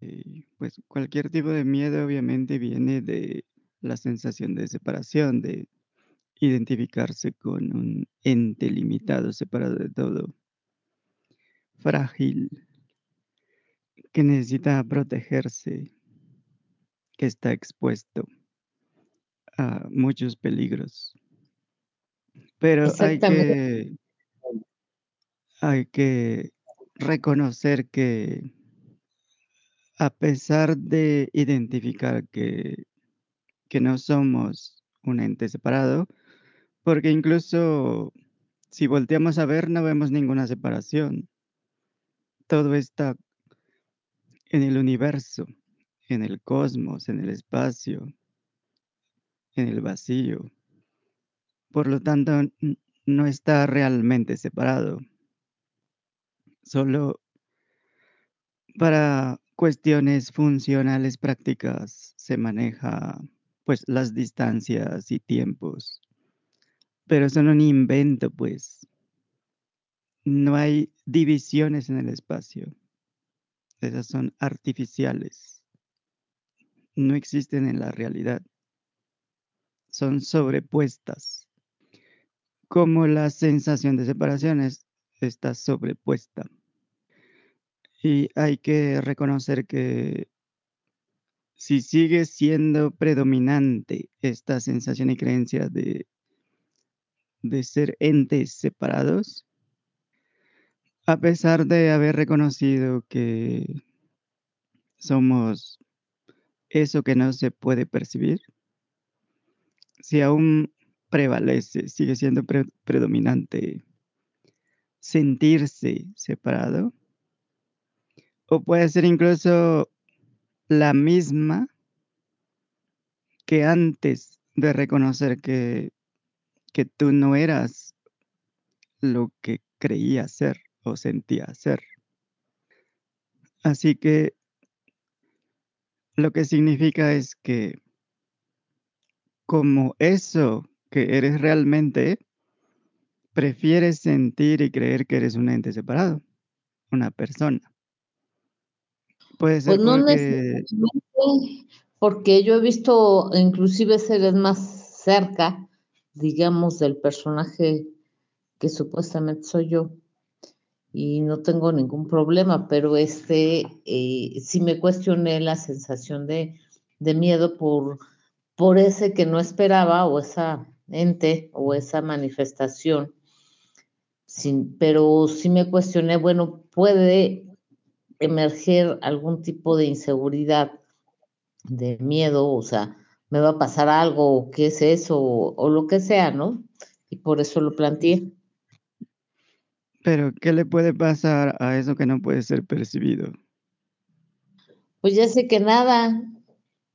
Y, pues, cualquier tipo de miedo, obviamente, viene de la sensación de separación, de identificarse con un ente limitado, separado de todo. Frágil. Que necesita protegerse. Que está expuesto a muchos peligros. Pero hay que hay que reconocer que a pesar de identificar que no somos un ente separado, porque incluso si volteamos a ver, no vemos ninguna separación. Todo está en el universo, en el cosmos, en el espacio en el vacío. Por lo tanto, no está realmente separado. Solo para cuestiones funcionales prácticas se maneja, pues, las distancias y tiempos. Pero son un invento, pues. No hay divisiones en el espacio. Esas son artificiales. No existen en la realidad. Son sobrepuestas. Como la sensación de separación es está sobrepuesta. Y hay que reconocer que si sigue siendo predominante esta sensación y creencia de de ser entes separados a pesar de haber reconocido que somos eso que no se puede percibir si aún prevalece, sigue siendo pre predominante sentirse separado o puede ser incluso la misma que antes de reconocer que que tú no eras lo que creías ser o sentías ser. Así que lo que significa es que como eso que eres realmente prefieres sentir y creer que eres un ente separado, una persona. Puede Pues no porque necesariamente, porque yo he visto inclusive seres más cerca, digamos, del personaje que supuestamente soy yo, y no tengo ningún problema, pero, este, eh, sí me cuestioné la sensación de de miedo por por ese que no esperaba, o esa ente, o esa manifestación. Sin pero sí me cuestioné, bueno, ¿puede emerger algún tipo de inseguridad, de miedo? O sea, ¿me va a pasar algo, o qué es eso? O o lo que sea, ¿no? Y por eso lo planteé. Pero, ¿qué le puede pasar a eso que no puede ser percibido? Pues ya sé que nada.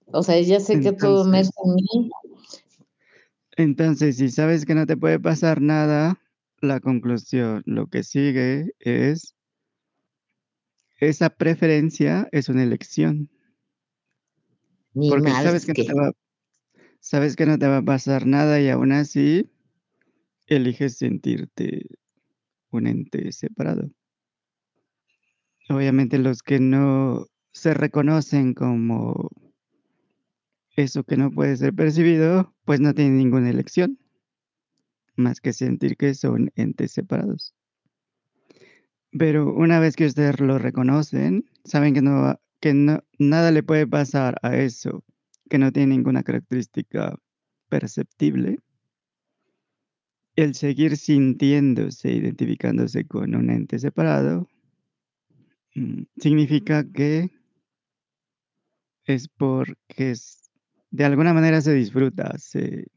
O sea, ya sé que todo Entonces en mí. entonces, si sabes que no te puede pasar nada, la conclusión, lo que sigue es esa preferencia es una elección. Ni Porque sabes que no te que. va sabes que no te va a pasar nada y aún así eliges sentirte un ente separado. Obviamente, los que no se reconocen como eso que no puede ser percibido, pues no tienen ninguna elección más que sentir que son entes separados. Pero una vez que ustedes lo reconocen, saben que no que no nada le puede pasar a eso, que no tiene ninguna característica perceptible el seguir sintiéndose, identificándose con un ente separado mm, significa que es porque de alguna manera se disfruta, se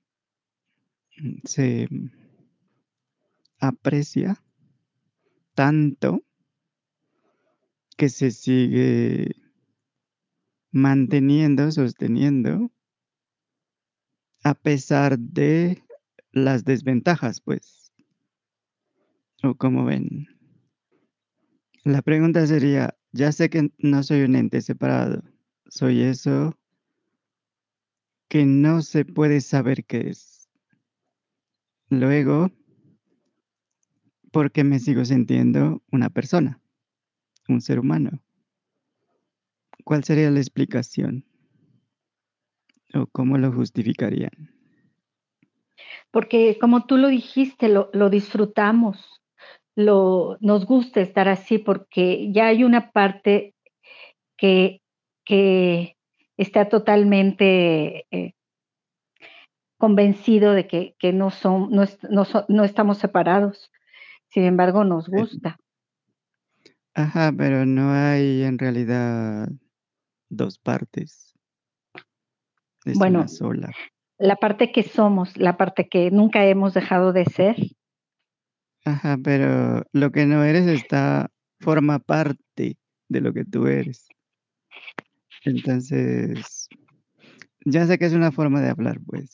mm, se aprecia tanto que se sigue manteniendo, sosteniendo a pesar de las desventajas, pues. ¿O cómo ven? La pregunta sería, ya sé que no soy un ente separado, soy eso que no se puede saber qué es. Luego ¿por qué me sigo sintiendo una persona, un ser humano? ¿Cuál sería la explicación? ¿O cómo lo justificarían? Porque como tú lo dijiste, lo, disfrutamos, lo, nos gusta estar así porque ya hay una parte que, está totalmente eh, convencido de que, que no, son, no, no, no, estamos separados. Sin embargo, nos gusta. Ajá, pero no hay en realidad dos partes. Es bueno, una sola. La parte que somos, la parte que nunca hemos dejado de ser. Ajá, pero lo que no eres está, forma parte de lo que tú eres. Entonces, ya sé que es una forma de hablar, pues,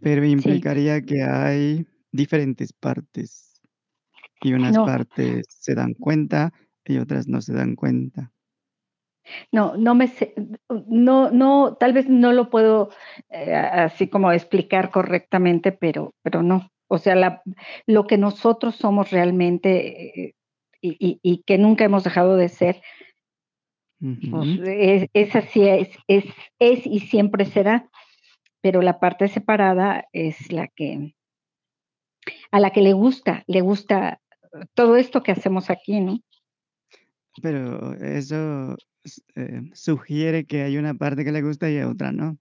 pero implicaría sí. que hay diferentes partes y unas No. partes se dan cuenta y otras no se dan cuenta. No, no me sé, no, no, tal vez no lo puedo eh, así como explicar correctamente, pero, pero no. O sea, la, lo que nosotros somos realmente eh, y, y, y, que nunca hemos dejado de ser, pues es, es así, es, es, es y siempre será. Pero la parte separada es la que, a la que le gusta, le gusta todo esto que hacemos aquí, ¿no? Pero eso eh, sugiere que hay una parte que le gusta y a otra no.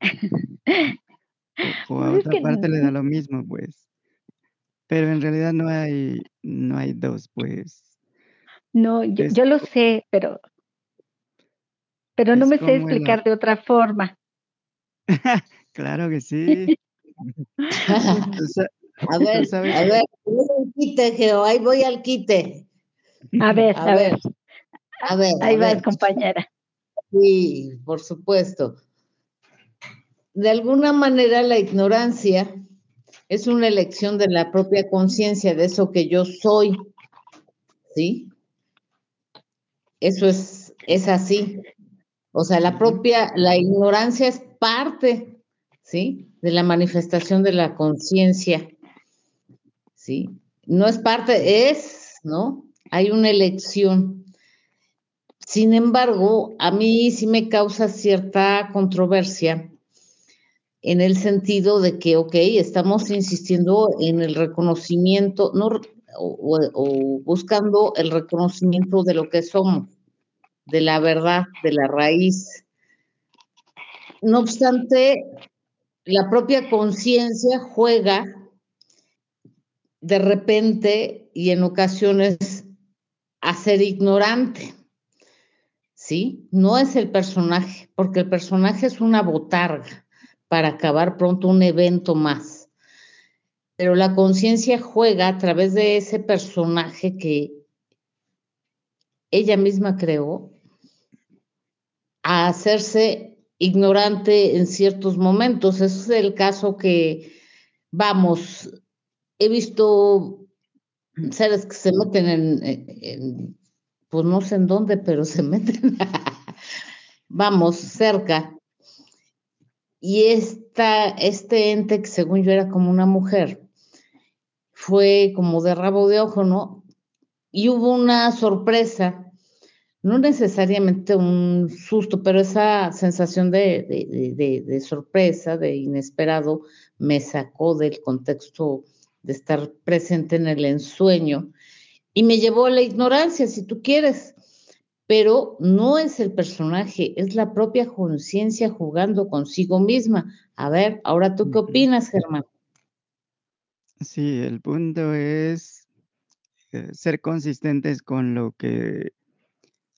O, o a otra que parte le da lo mismo, pues. Pero en realidad no hay, no hay dos, pues. no, yo, Es, yo lo sé, pero, pero no me sé explicar de otra forma. Claro que sí. A ver, sabes a ver, voy al quite, Geo, ahí voy al quite. A ver, A a ver, ver, a ver, a ahí vas, ver. compañera. Sí, por supuesto. De alguna manera la ignorancia es una elección de la propia conciencia, de eso que yo soy, ¿sí? Eso es, es así. O sea, la propia, la ignorancia es parte, ¿sí? De la manifestación de la conciencia, No es parte, es, ¿no? Hay una elección. Sin embargo, a mí sí me causa cierta controversia en el sentido de que, ok, estamos insistiendo en el reconocimiento, no, o- o buscando el reconocimiento de lo que somos, de la verdad, de la raíz. No obstante, la propia conciencia juega de repente y en ocasiones a ser ignorante, ¿sí? No es el personaje, porque el personaje es una botarga para acabar pronto un evento más. Pero la conciencia juega a través de ese personaje que ella misma creó a hacerse ignorante en ciertos momentos. Es el caso que, vamos, he visto seres que se meten en, pues no sé en dónde, pero se meten, vamos, cerca. Y esta, este ente que según yo era como una mujer, fue como de rabo de ojo, ¿no? Y hubo una sorpresa, no necesariamente un susto, pero esa sensación de sorpresa, de inesperado, me sacó del contexto de estar presente en el ensueño y me llevó a la ignorancia, si tú quieres. Pero no es el personaje, es la propia conciencia jugando consigo misma. A ver, ahora tú qué opinas, Germán. Sí, el punto es eh, ser consistentes con lo que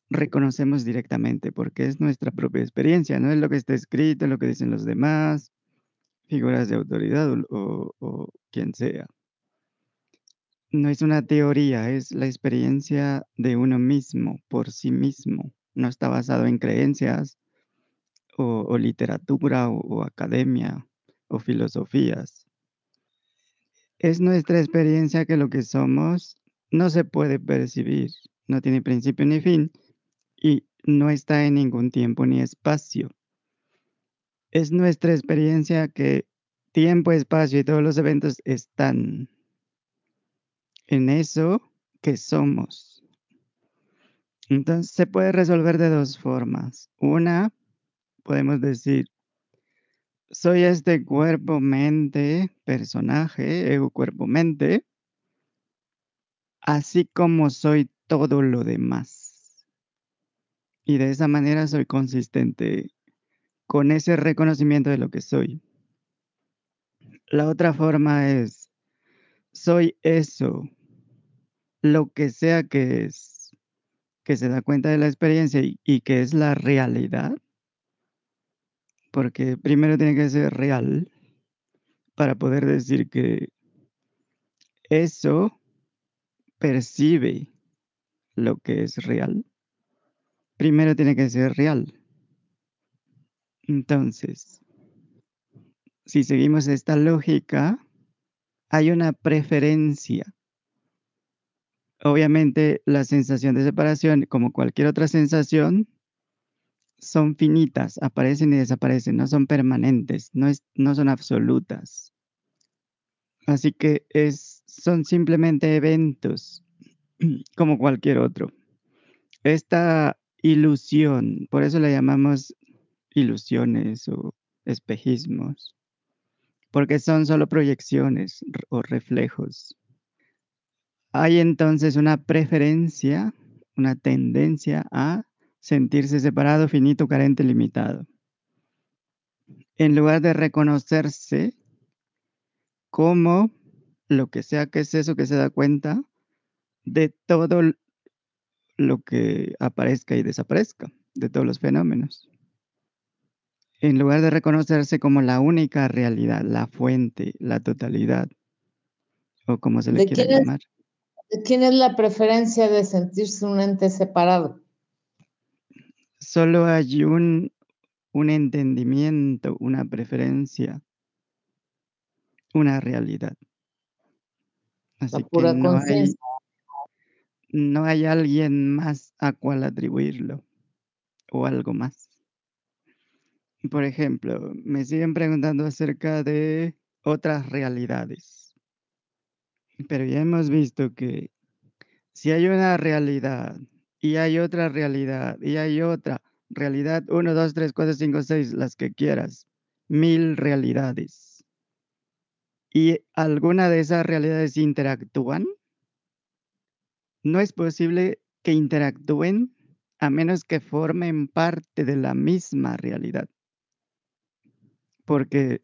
reconocemos directamente, porque es nuestra propia experiencia, no es lo que está escrito, lo que dicen los demás, figuras de autoridad o, quien sea. No es una teoría, es la experiencia de uno mismo, por sí mismo. No está basado en creencias o, literatura o academia o filosofías. Es nuestra experiencia que lo que somos no se puede percibir, no tiene principio ni fin y no está en ningún tiempo ni espacio. Es nuestra experiencia que tiempo, espacio y todos los eventos están en eso que somos. Entonces se puede resolver de dos formas. Una, podemos decir, soy este cuerpo, mente, personaje, ego, cuerpo, mente, así como soy todo lo demás. Y de esa manera soy consistente con ese reconocimiento de lo que soy. La otra forma es, soy eso, lo que sea que es, que se da cuenta de la experiencia y, que es la realidad, porque primero tiene que ser real para poder decir que eso percibe lo que es real. Primero tiene que ser real. Entonces, si seguimos esta lógica, hay una preferencia. Obviamente la sensación de separación, como cualquier otra sensación, son finitas, aparecen y desaparecen, no son permanentes, no, no son absolutas. Así que es, son simplemente eventos, como cualquier otro. Esta ilusión, por eso la llamamos ilusiones o espejismos, porque son solo proyecciones o reflejos. Hay entonces una preferencia, una tendencia a sentirse separado, finito, carente, limitado. En lugar de reconocerse como lo que sea que es eso que se da cuenta de todo lo que aparezca y desaparezca, de todos los fenómenos en lugar de reconocerse como la única realidad, la fuente, la totalidad, o como se le quiera llamar. ¿De quién es la preferencia de sentirse un ente separado? Solo hay un, un entendimiento, una preferencia, una realidad. Así que no hay, no hay alguien más a cual atribuirlo o algo más. Por ejemplo, me siguen preguntando acerca de otras realidades. Pero ya hemos visto que si hay una realidad y hay otra realidad y hay otra realidad, 1, 2, 3, 4, 5, 6, las que quieras, mil realidades. Y alguna de esas realidades interactúan, no es posible que interactúen a menos que formen parte de la misma realidad porque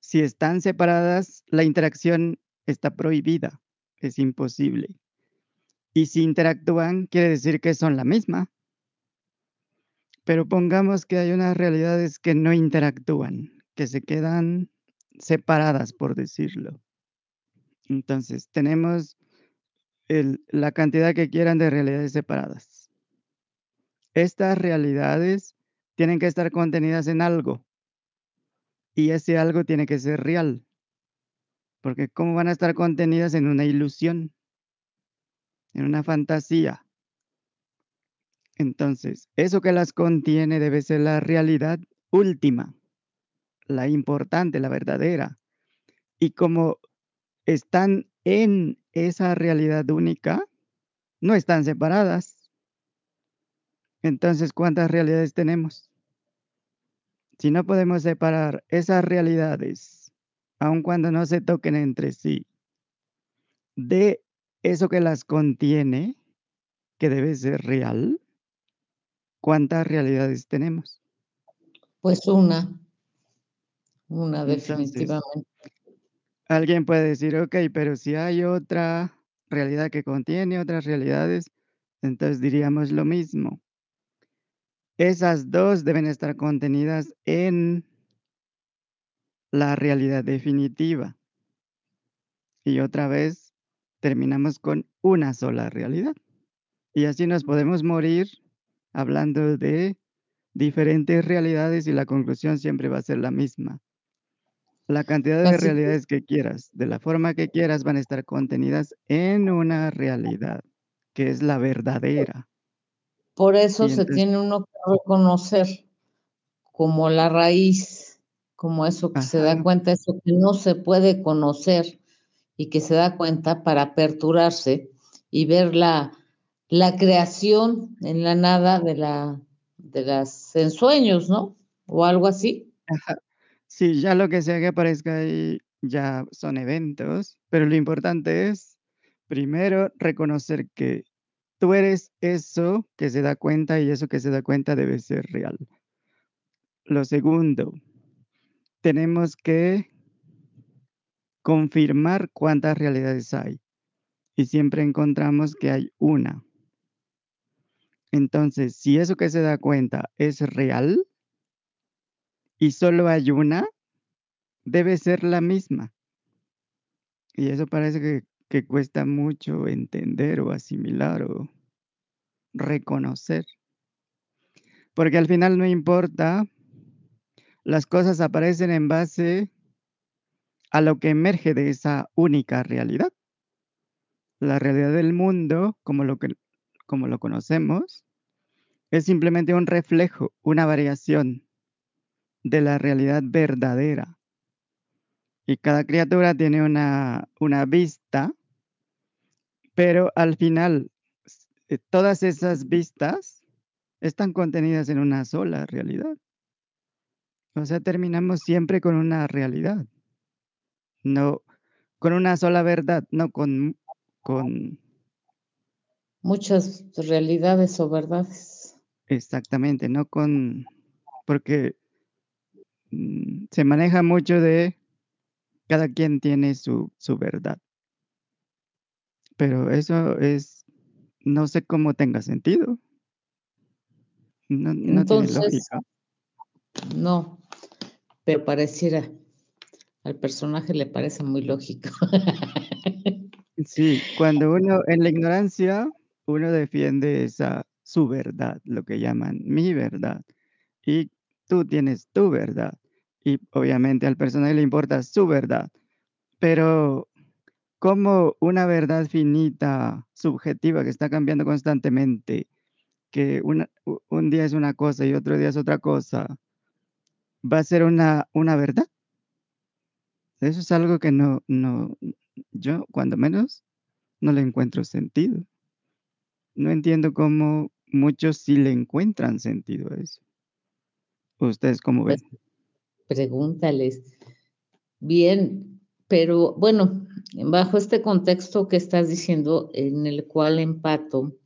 si están separadas, la interacción está prohibida, es imposible. Y si interactúan, quiere decir que son la misma. Pero pongamos que hay unas realidades que no interactúan, que se quedan separadas, por decirlo. Entonces, tenemos la cantidad que quieran de realidades separadas. Estas realidades tienen que estar contenidas en algo. Y ese algo tiene que ser real. Porque ¿cómo van a estar contenidas en una ilusión? En una fantasía. Entonces, eso que las contiene debe ser la realidad última, la importante, la verdadera. Y como están en esa realidad única, no están separadas. Entonces, ¿cuántas realidades tenemos? Si no podemos separar esas realidades, aun cuando no se toquen entre sí, de eso que las contiene, que debe ser real, ¿cuántas realidades tenemos? Pues una, una definitivamente. alguien puede decir, ok, pero si hay otra realidad que contiene otras realidades, entonces diríamos lo mismo. Esas dos deben estar contenidas en la realidad definitiva. Y otra vez terminamos con una sola realidad. Y así nos podemos morir hablando de diferentes realidades y la conclusión siempre va a ser la misma. La cantidad de realidades que quieras, de la forma que quieras, van a estar contenidas en una realidad, que es la verdadera. Por eso se tiene uno que reconocer como la raíz, como eso que se da cuenta, eso que no se puede conocer y que se da cuenta para aperturarse y ver la, la creación en la nada de la de las ensueños, ¿no? O algo así. Ajá. Sí, ya lo que sea que aparezca ahí ya son eventos, pero lo importante es, primero, reconocer que tú eres eso que se da cuenta y eso que se da cuenta debe ser real. Lo segundo, tenemos que confirmar cuántas realidades hay y siempre encontramos que hay una. Entonces, si eso que se da cuenta es real y solo hay una, debe ser la misma. Y eso parece que, que cuesta mucho entender o asimilar o reconocer. Porque al final no importa, las cosas aparecen en base a lo que emerge de esa única realidad. La realidad del mundo, como lo, como lo conocemos, es simplemente un reflejo, una variación de la realidad verdadera. Y cada criatura tiene una, una vista, pero al final eh, todas esas vistas están contenidas en una sola realidad. O sea, terminamos siempre con una realidad, no con una sola verdad, no con, con muchas realidades o verdades. Exactamente, no con porque mm, se maneja mucho de cada quien tiene su, su verdad. Pero eso es, no sé cómo tenga sentido. No, no tiene Entonces, lógica. no, pero pareciera, al personaje le parece muy lógico. Sí, cuando uno en la ignorancia, uno defiende esa su verdad, lo que llaman mi verdad. Y tú tienes tu verdad. Y obviamente al personaje le importa su verdad. Pero como una verdad finita, subjetiva, que está cambiando constantemente, que una, un día es una cosa y otro día es otra cosa, va a ser una, una verdad. Eso es algo que no, no, yo cuando menos no le encuentro sentido. No entiendo cómo muchos sí le encuentran sentido a eso. ¿Ustedes cómo ven? Pues pregúntales. Bien, pero bueno, bajo este contexto que estás diciendo, en el cual empato,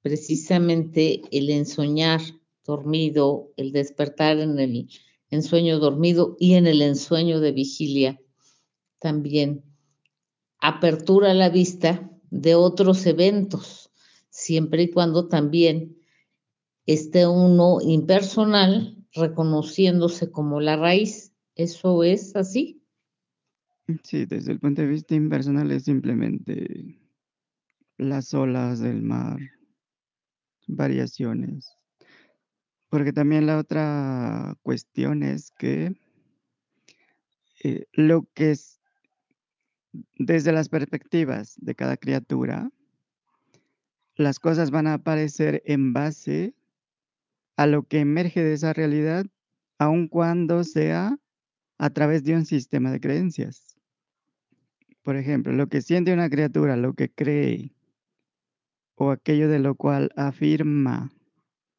precisamente el ensoñar dormido, el despertar en el ensueño dormido y en el ensueño de vigilia, también apertura la vista de otros eventos, siempre y cuando también esté uno impersonal reconociéndose como la raíz. ¿Eso es así? Sí, desde el punto de vista impersonal es simplemente las olas del mar, variaciones. Porque también la otra cuestión es que eh, lo que es desde las perspectivas de cada criatura, las cosas van a aparecer en base a lo que emerge de esa realidad, aun cuando sea a través de un sistema de creencias. Por ejemplo, lo que siente una criatura, lo que cree, o aquello de lo cual afirma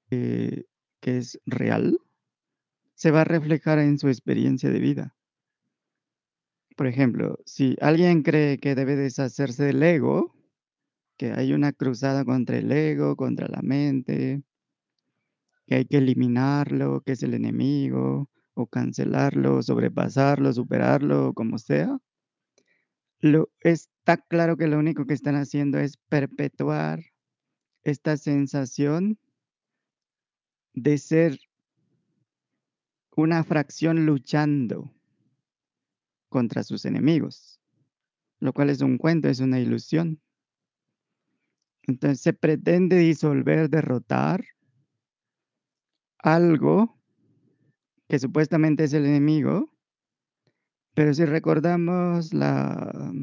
que es real, se va a reflejar en su experiencia de vida. Por ejemplo, si alguien cree que debe deshacerse del ego, que hay una cruzada contra el ego, contra la mente, que hay que eliminarlo, que es el enemigo, o cancelarlo, sobrepasarlo, superarlo, como sea, lo, está claro que lo único que están haciendo es perpetuar esta sensación de ser una fracción luchando contra sus enemigos, lo cual es un cuento, es una ilusión. Entonces se pretende disolver, derrotar algo que supuestamente es el enemigo, pero si recordamos la,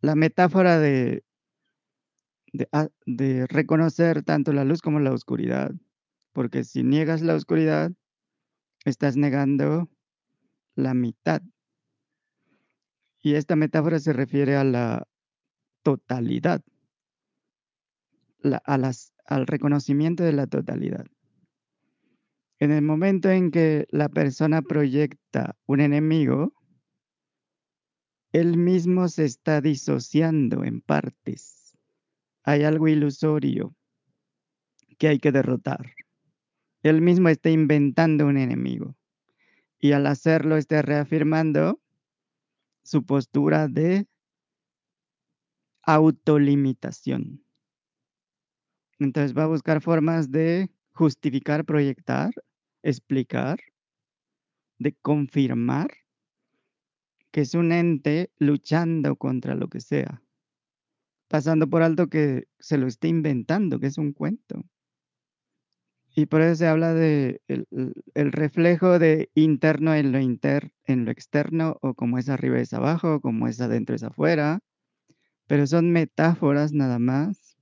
la metáfora de, ah, de reconocer tanto la luz como la oscuridad, porque si niegas la oscuridad, estás negando la mitad. Y esta metáfora se refiere a la totalidad. al reconocimiento de la totalidad. En el momento en que la persona proyecta un enemigo, él mismo se está disociando en partes. Hay algo ilusorio que hay que derrotar. Él mismo está inventando un enemigo. Y al hacerlo está reafirmando su postura de autolimitación. Entonces va a buscar formas de justificar, proyectar, explicar, de confirmar que es un ente luchando contra lo que sea, pasando por alto que se lo está inventando, que es un cuento. Y por eso se habla de el, reflejo de interno en lo, inter, en lo externo, o como es arriba es abajo, como es adentro es afuera, pero son metáforas nada más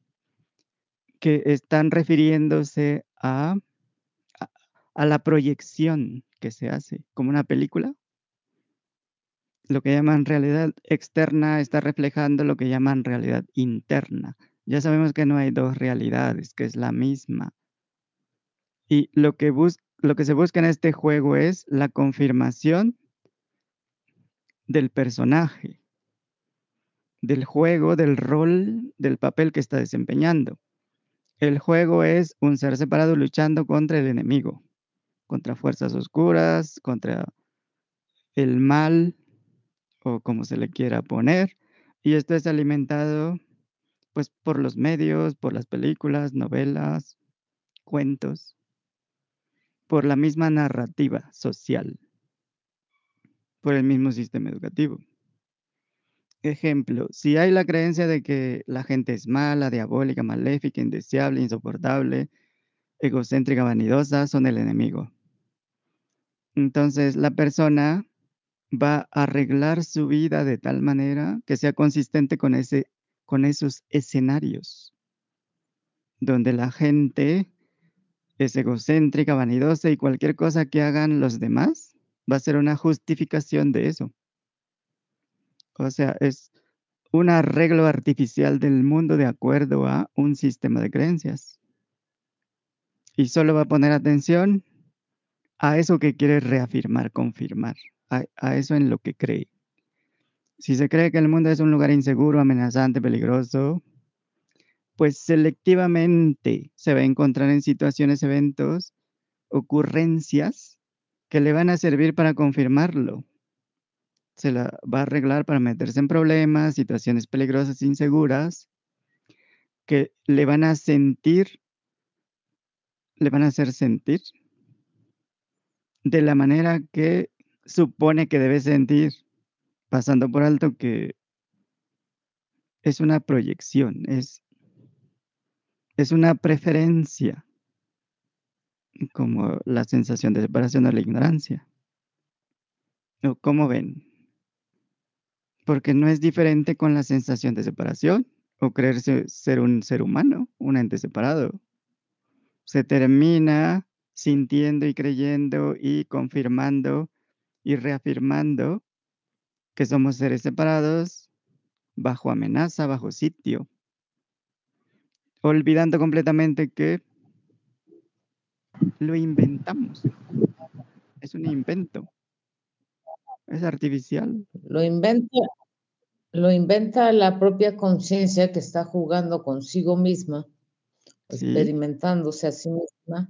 que están refiriéndose a, a la proyección que se hace, como una película. Lo que llaman realidad externa está reflejando lo que llaman realidad interna. Ya sabemos que no hay dos realidades, que es la misma. Y lo que, se busca en este juego es la confirmación del personaje, del juego, del rol, del papel que está desempeñando. El juego es un ser separado luchando contra el enemigo, contra fuerzas oscuras, contra el mal o como se le quiera poner. Y esto es alimentado pues por los medios, por las películas, novelas, cuentos por la misma narrativa social, por el mismo sistema educativo. Ejemplo, si hay la creencia de que la gente es mala, diabólica, maléfica, indeseable, insoportable, egocéntrica, vanidosa, son el enemigo. Entonces la persona va a arreglar su vida de tal manera que sea consistente con, ese, con esos escenarios, donde la gente es egocéntrica, vanidosa y cualquier cosa que hagan los demás va a ser una justificación de eso. O sea, es un arreglo artificial del mundo de acuerdo a un sistema de creencias. Y solo va a poner atención a eso que quiere reafirmar, confirmar, a, eso en lo que cree. Si se cree que el mundo es un lugar inseguro, amenazante, peligroso, pues selectivamente se va a encontrar en situaciones, eventos, ocurrencias que le van a servir para confirmarlo. Se la va a arreglar para meterse en problemas, situaciones peligrosas, inseguras, que le van a sentir, le van a hacer sentir de la manera que supone que debe sentir, pasando por alto que es una proyección, es es una preferencia, como la sensación de separación o la ignorancia. ¿O cómo ven? Porque no es diferente con la sensación de separación o creerse ser un ser humano, un ente separado. Se termina sintiendo y creyendo y confirmando y reafirmando que somos seres separados bajo amenaza, bajo sitio olvidando completamente que lo inventamos. Es un invento. Es artificial. Lo inventa, lo inventa la propia conciencia que está jugando consigo misma, experimentándose a sí misma,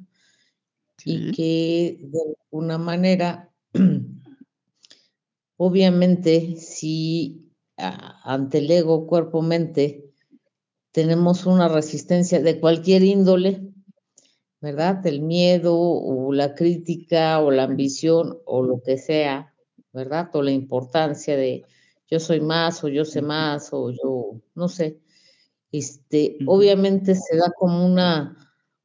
y que de alguna manera, obviamente, si ante el ego, cuerpo, mente, tenemos una resistencia de cualquier índole, ¿verdad? El miedo o la crítica o la ambición o lo que sea, ¿verdad? O la importancia de yo soy más o yo sé más o yo, no sé. Este, obviamente se da como una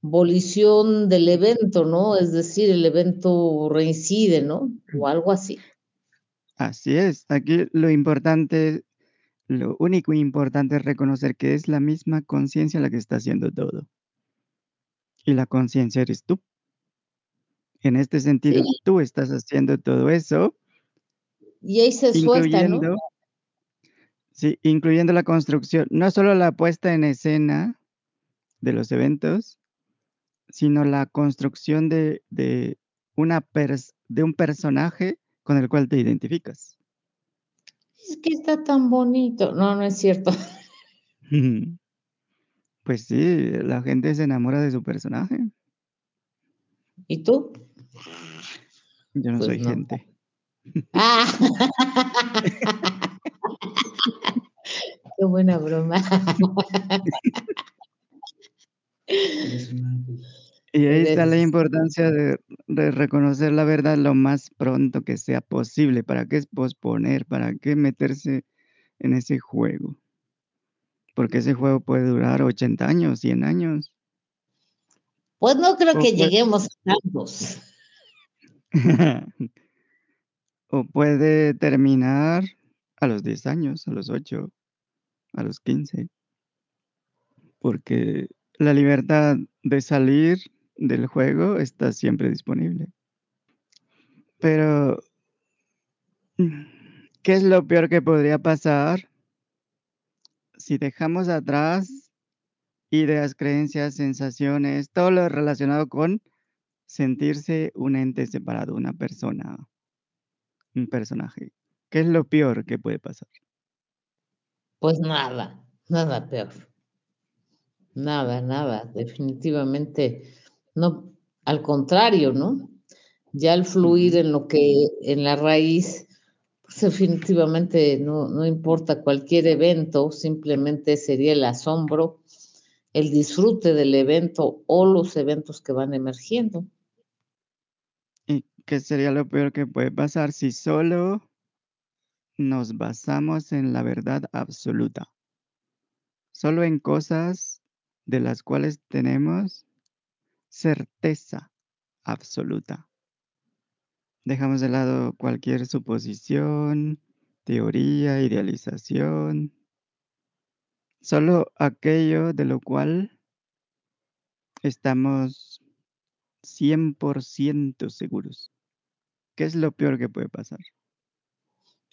volición del evento, ¿no? Es decir, el evento reincide, ¿no? O algo así. Así es. Aquí lo importante lo único importante es reconocer que es la misma conciencia la que está haciendo todo. Y la conciencia eres tú. En este sentido, tú estás haciendo todo eso. Y ahí se suelta, ¿no? Sí, incluyendo la construcción, no solo la puesta en escena de los eventos, sino la construcción de, de, una de un personaje con el cual te identificas. Es que está tan bonito. No, no es cierto. Pues sí, la gente se enamora de su personaje. ¿Y tú? Yo no pues soy gente. Ah. Qué buena broma. Y ahí está la importancia de, reconocer la verdad lo más pronto que sea posible. ¿Para qué posponer? ¿Para qué meterse en ese juego? Porque ese juego puede durar 80 años, 100 años. Pues no creo que lleguemos a tantos. o puede terminar a los 10 años, a los 8, a los 15. Porque la libertad de salir del juego está siempre disponible. Pero, ¿qué es lo peor que podría pasar si dejamos atrás ideas, creencias, sensaciones, todo lo relacionado con sentirse un ente separado, una persona, un personaje? ¿Qué es lo peor que puede pasar? Pues nada, nada peor. Nada, nada, definitivamente no, al contrario, ¿no? Ya al fluir en lo que, en la raíz, pues definitivamente no, no importa cualquier evento, simplemente sería el asombro, el disfrute del evento o los eventos que van emergiendo. ¿Y qué sería lo peor que puede pasar si solo nos basamos en la verdad absoluta? Solo en cosas de las cuales tenemos certeza absoluta. Dejamos de lado cualquier suposición, teoría, idealización, solo aquello de lo cual estamos 100% seguros. ¿Qué es lo peor que puede pasar?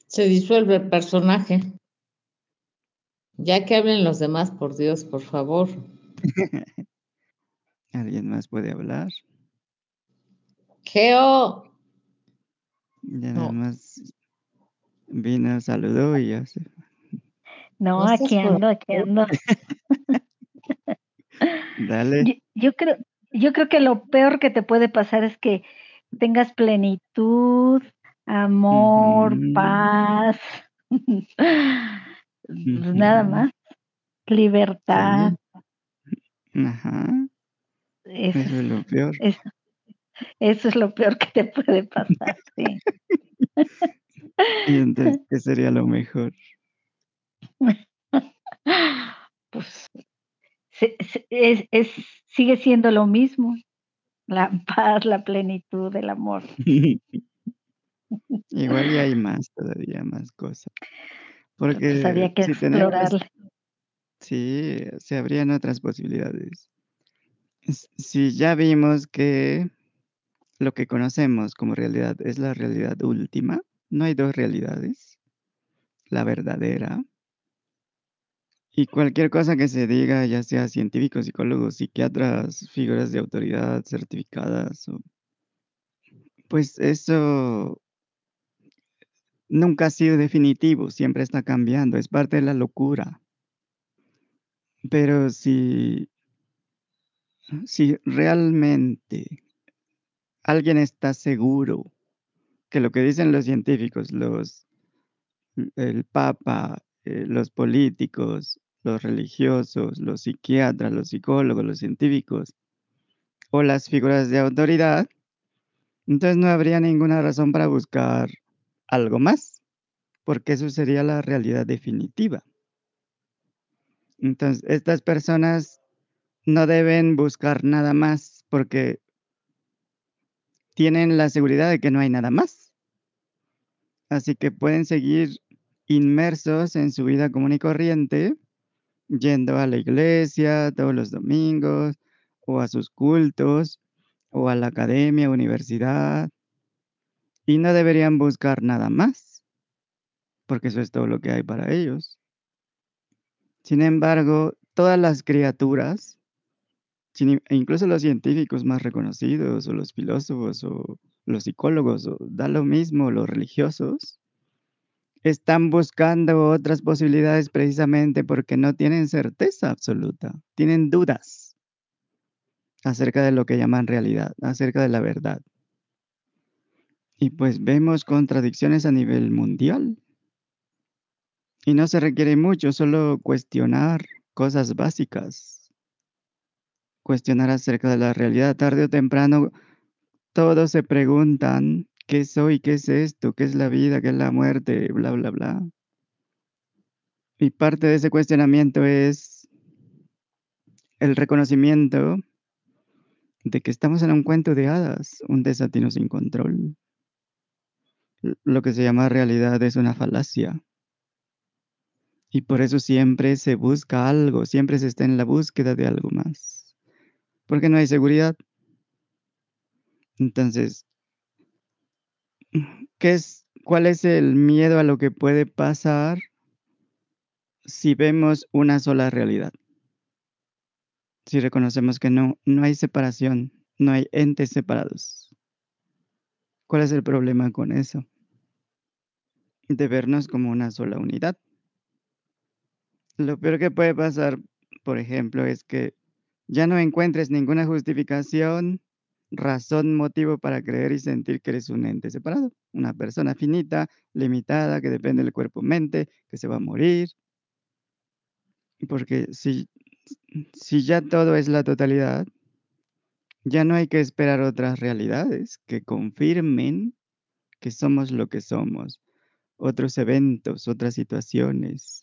Se disuelve el personaje. Ya que hablen los demás, por Dios, por favor. ¿Alguien más puede hablar? Geo. Ya nada más vino, saludó y ya se No, aquí ando, aquí ando. Dale. Yo, creo, yo creo que lo peor que te puede pasar es que tengas plenitud, amor, paz, nada más, libertad. Ajá. Eso, es lo peor. Eso, es lo peor que te puede pasar, sí. ¿Y entonces qué sería lo mejor? Pues es, sigue siendo lo mismo, la paz, la plenitud, el amor. Igual y hay más todavía, más cosas. Pues Porque había que si sí, se abrían otras posibilidades. Si ya vimos que lo que conocemos como realidad es la realidad última, no hay dos realidades, la verdadera. Y cualquier cosa que se diga, ya sea científicos, psicólogos, psiquiatras, figuras de autoridad certificadas, pues eso nunca ha sido definitivo, siempre está cambiando, es parte de la locura. Pero si si realmente alguien está seguro que lo que dicen los científicos, los, el Papa, eh, los políticos, los religiosos, los psiquiatras, los psicólogos, los científicos o las figuras de autoridad, entonces no habría ninguna razón para buscar algo más, porque eso sería la realidad definitiva. Entonces, estas personas no deben buscar nada más porque tienen la seguridad de que no hay nada más. Así que pueden seguir inmersos en su vida común y corriente, yendo a la iglesia todos los domingos, o a sus cultos, o a la academia, universidad, y no deberían buscar nada más, porque eso es todo lo que hay para ellos. Sin embargo, todas las criaturas e incluso los científicos más reconocidos, o los filósofos, o los psicólogos, o da lo mismo, los religiosos, están buscando otras posibilidades precisamente porque no tienen certeza absoluta, tienen dudas acerca de lo que llaman realidad, acerca de la verdad. Y pues vemos contradicciones a nivel mundial. Y no se requiere mucho, solo cuestionar cosas básicas. Cuestionar acerca de la realidad. Tarde o temprano, todos se preguntan, ¿qué soy? ¿Qué es esto? ¿Qué es la vida? ¿Qué es la muerte? Bla, bla, bla. Y parte de ese cuestionamiento es el reconocimiento de que estamos en un cuento de hadas, un desatino sin control. Lo que se llama realidad es una falacia. Y por eso siempre se busca algo, siempre se está en la búsqueda de algo más. Porque no hay seguridad. Entonces, ¿qué es, ¿cuál es el miedo a lo que puede pasar si vemos una sola realidad? Si reconocemos que no, no hay separación, no hay entes separados. ¿Cuál es el problema con eso? De vernos como una sola unidad. Lo peor que puede pasar, por ejemplo, es que ya no encuentres ninguna justificación, razón, motivo para creer y sentir que eres un ente separado, una persona finita, limitada, que depende del cuerpo-mente, que se va a morir. Porque si, si ya todo es la totalidad, ya no hay que esperar otras realidades que confirmen que somos lo que somos, otros eventos, otras situaciones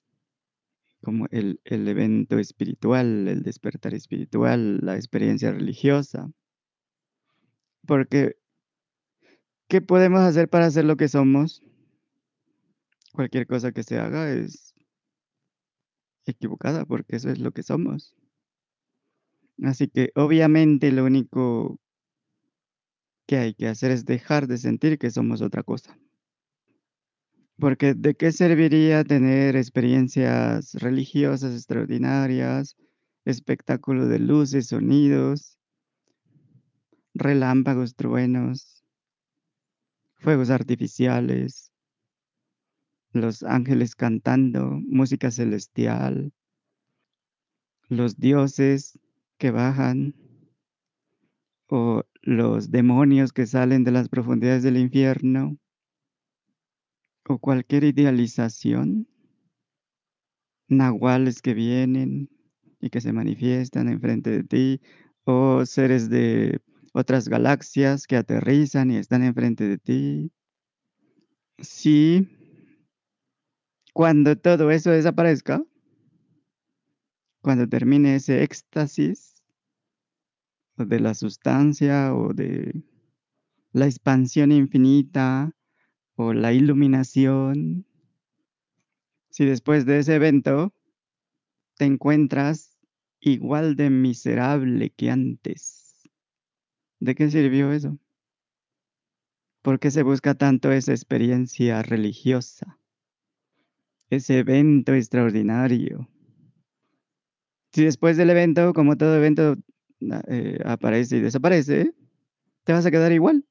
como el, evento espiritual, el despertar espiritual, la experiencia religiosa. Porque, ¿qué podemos hacer para ser lo que somos? Cualquier cosa que se haga es equivocada, porque eso es lo que somos. Así que obviamente lo único que hay que hacer es dejar de sentir que somos otra cosa. Porque ¿de qué serviría tener experiencias religiosas extraordinarias, espectáculo de luces, sonidos, relámpagos, truenos, fuegos artificiales, los ángeles cantando, música celestial, los dioses que bajan o los demonios que salen de las profundidades del infierno? O cualquier idealización, nahuales que vienen y que se manifiestan enfrente de ti, o seres de otras galaxias que aterrizan y están enfrente de ti. Sí, cuando todo eso desaparezca, cuando termine ese éxtasis de la sustancia o de la expansión infinita o la iluminación, si después de ese evento te encuentras igual de miserable que antes, ¿de qué sirvió eso? ¿Por qué se busca tanto esa experiencia religiosa? Ese evento extraordinario. Si después del evento, como todo evento eh, aparece y desaparece, te vas a quedar igual.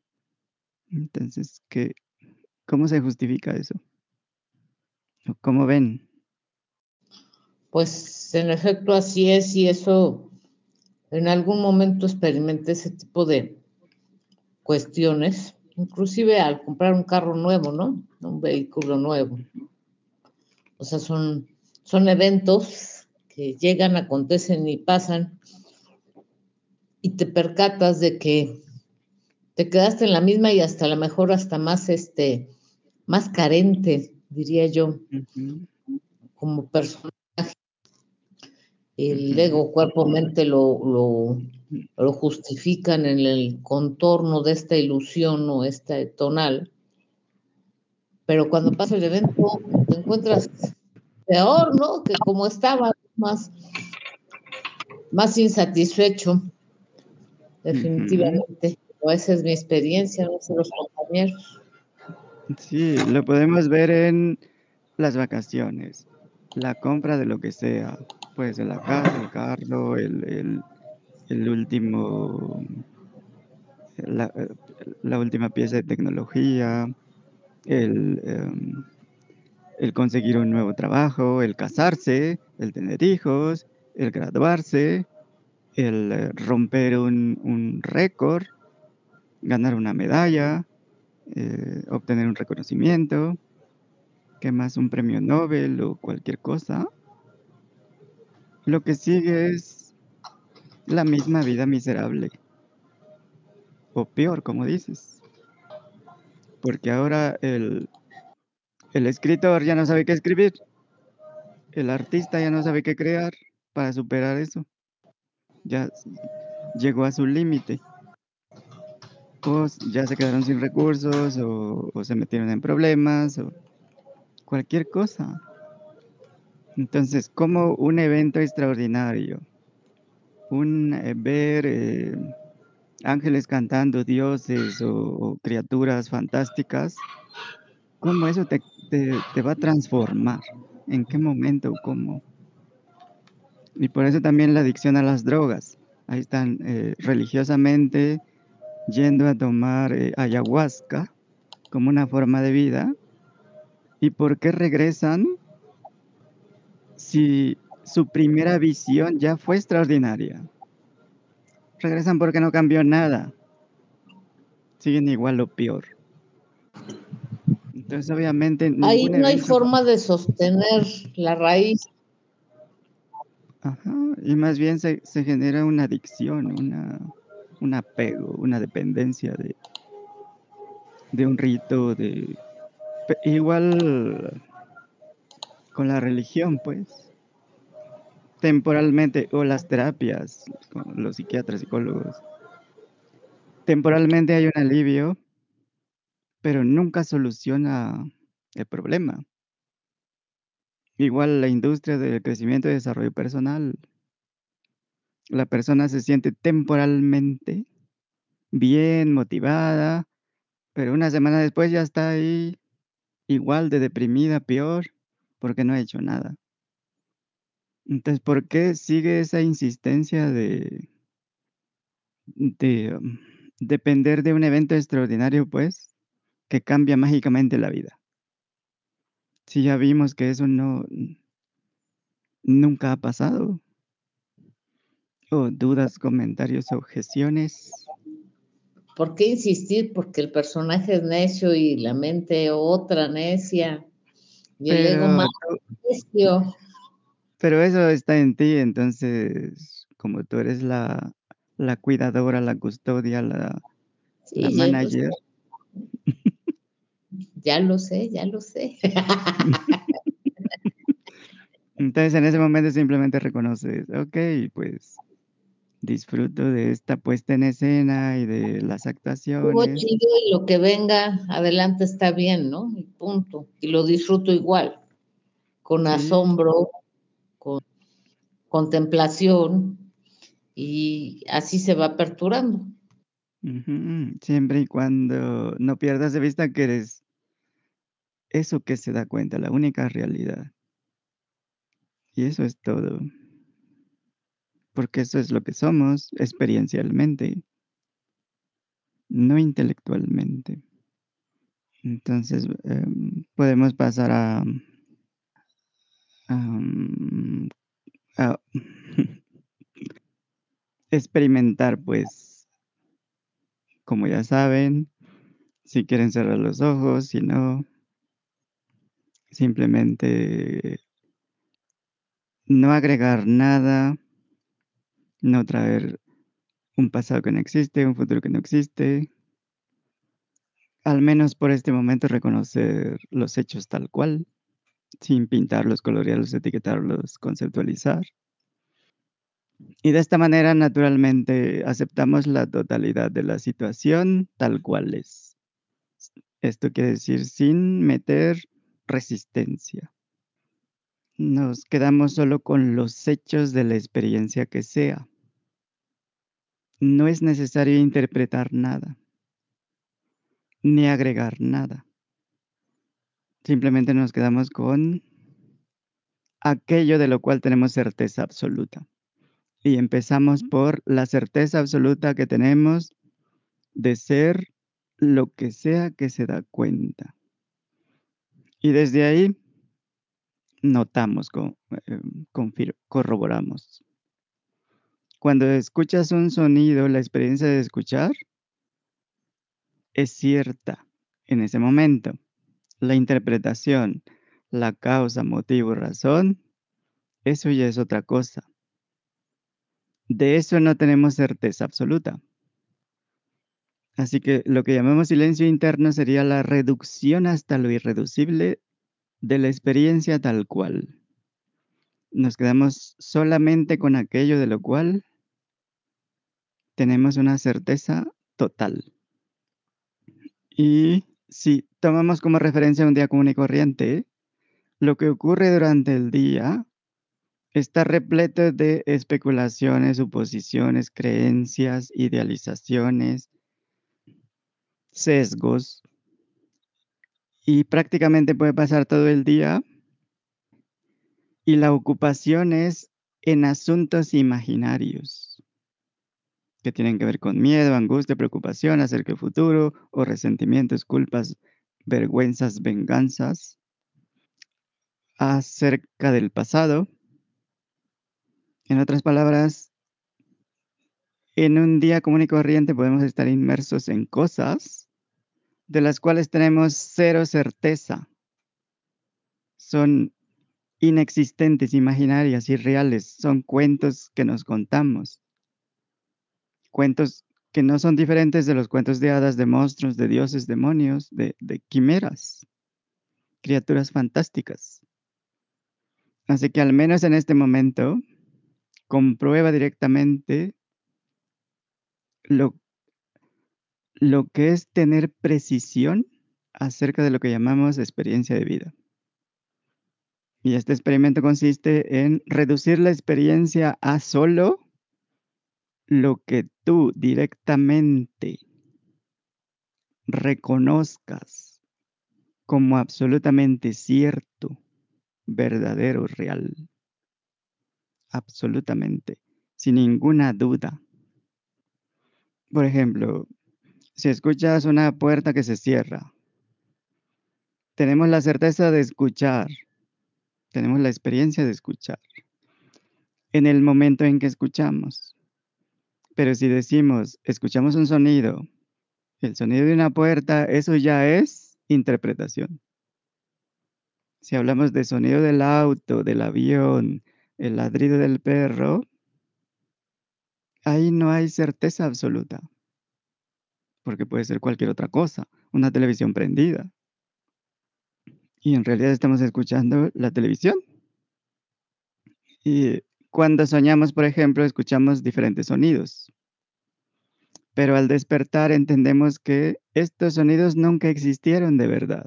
Entonces, ¿qué, ¿Cómo se justifica eso? ¿Cómo ven? Pues en efecto así es y eso en algún momento experimenté ese tipo de cuestiones, inclusive al comprar un carro nuevo, ¿no? Un vehículo nuevo. O sea, son, son eventos que llegan, acontecen y pasan y te percatas de que te quedaste en la misma y hasta a lo mejor hasta más este más carente, diría yo, como personaje. El ego, cuerpo, mente lo, lo, lo, justifican en el contorno de esta ilusión o esta tonal. Pero cuando pasa el evento, te encuentras peor, ¿no? Que como estaba, más, más insatisfecho, definitivamente. esa es mi experiencia, no sé los compañeros. Sí, lo podemos ver en las vacaciones, la compra de lo que sea, pues de la casa, el carro, el, el último, la, la última pieza de tecnología, el, em, el conseguir un nuevo trabajo, el casarse, el tener hijos, el graduarse, el eh, romper un, un récord, ganar una medalla, eh, obtener un reconocimiento, que más un premio Nobel o cualquier cosa. Lo que sigue es la misma vida miserable. O peor, como dices. Porque ahora el, el escritor ya no sabe qué escribir. El artista ya no sabe qué crear para superar eso. Ya llegó a su límite. O ya se quedaron sin recursos, o, se metieron en problemas, o cualquier cosa. Entonces, como un evento extraordinario, un eh, ver eh, ángeles cantando, dioses o, criaturas fantásticas, ¿cómo eso te, te, te va a transformar? ¿En qué momento? ¿Cómo? Y por eso también la adicción a las drogas. Ahí están eh, religiosamente yendo a tomar eh, ayahuasca como una forma de vida. ¿Y por qué regresan si su primera visión ya fue extraordinaria? Regresan porque no cambió nada. Siguen igual o peor. Entonces, obviamente... Ahí no hay forma de sostener la raíz. Ajá, y más bien se, se genera una adicción, una, un apego, una dependencia de, de un rito, de igual con la religión, pues, temporalmente, o las terapias, con los psiquiatras, psicólogos, temporalmente hay un alivio, pero nunca soluciona el problema. Igual la industria del crecimiento y desarrollo personal, la persona se siente temporalmente bien, motivada, pero una semana después ya está ahí igual de deprimida, peor, porque no ha hecho nada. Entonces, ¿por qué sigue esa insistencia de, um, depender de un evento extraordinario, pues, que cambia mágicamente la vida? Si ya vimos que eso no nunca ha pasado. O dudas, comentarios, objeciones. ¿Por qué insistir? Porque el personaje es necio y la mente otra necia. Y el ego más necio. Pero eso está en ti, entonces, como tú eres la, la cuidadora, la custodia, la, Sí, la manager. ya lo sé, ya lo sé. Entonces, en ese momento simplemente reconoces, ok, pues disfruto de esta puesta en escena y de las actuaciones. chido y lo que venga adelante está bien, ¿no? Y punto. Y lo disfruto igual, con asombro, con contemplación, y así se va aperturando. Siempre y cuando no pierdas de vista que eres eso que se da cuenta, la única realidad. Y eso es todo. Porque eso es lo que somos experiencialmente, no intelectualmente. Entonces, em, podemos pasar a, a experimentar, pues, como ya saben, si quieren cerrar los ojos, si no, simplemente no agregar nada, no traer un pasado que no existe, un futuro que no existe. Al menos por este momento reconocer los hechos tal cual, sin pintarlos, colorearlos, etiquetarlos, conceptualizar. Y de esta manera, naturalmente, aceptamos la totalidad de la situación tal cual es. Esto quiere decir sin meter resistencia. Nos quedamos solo con los hechos de la experiencia que sea. No es necesario interpretar nada, ni agregar nada. Simplemente nos quedamos con aquello de lo cual tenemos certeza absoluta. Y empezamos por la certeza absoluta que tenemos de ser lo que sea que se da cuenta. Y desde ahí notamos, eh, corroboramos. Cuando escuchas un sonido, la experiencia de escuchar es cierta en ese momento. La interpretación, la causa, motivo, razón, eso ya es otra cosa. De eso no tenemos certeza absoluta. Así que lo que llamamos silencio interno sería la reducción hasta lo irreducible de la experiencia tal cual. Nos quedamos solamente con aquello de lo cual tenemos una certeza total. Y si tomamos como referencia un día común y corriente, lo que ocurre durante el día está repleto de especulaciones, suposiciones, creencias, idealizaciones, sesgos y prácticamente puede pasar todo el día y la ocupación es en asuntos imaginarios que tienen que ver con miedo, angustia, preocupación acerca del futuro o resentimientos, culpas, vergüenzas, venganzas acerca del pasado. En otras palabras, en un día común y corriente podemos estar inmersos en cosas de las cuales tenemos cero certeza. Son inexistentes, imaginarias, irreales, son cuentos que nos contamos. Cuentos que no son diferentes de los cuentos de hadas, de monstruos, de dioses, demonios, de, quimeras, criaturas fantásticas. Así que al menos en este momento, comprueba directamente lo lo que es tener precisión acerca de lo que llamamos experiencia de vida. Y este experimento consiste en reducir la experiencia a solo lo que tú directamente reconozcas como absolutamente cierto, verdadero, real. Absolutamente, sin ninguna duda. Por ejemplo, si escuchas una puerta que se cierra, tenemos la certeza de escuchar, tenemos la experiencia de escuchar en el momento en que escuchamos. Pero si decimos, escuchamos un sonido, el sonido de una puerta, eso ya es interpretación. Si hablamos de sonido del auto, del avión, el ladrido del perro, ahí no hay certeza absoluta porque puede ser cualquier otra cosa, una televisión prendida. Y en realidad estamos escuchando la televisión. Y cuando soñamos, por ejemplo, escuchamos diferentes sonidos. Pero al despertar entendemos que estos sonidos nunca existieron de verdad.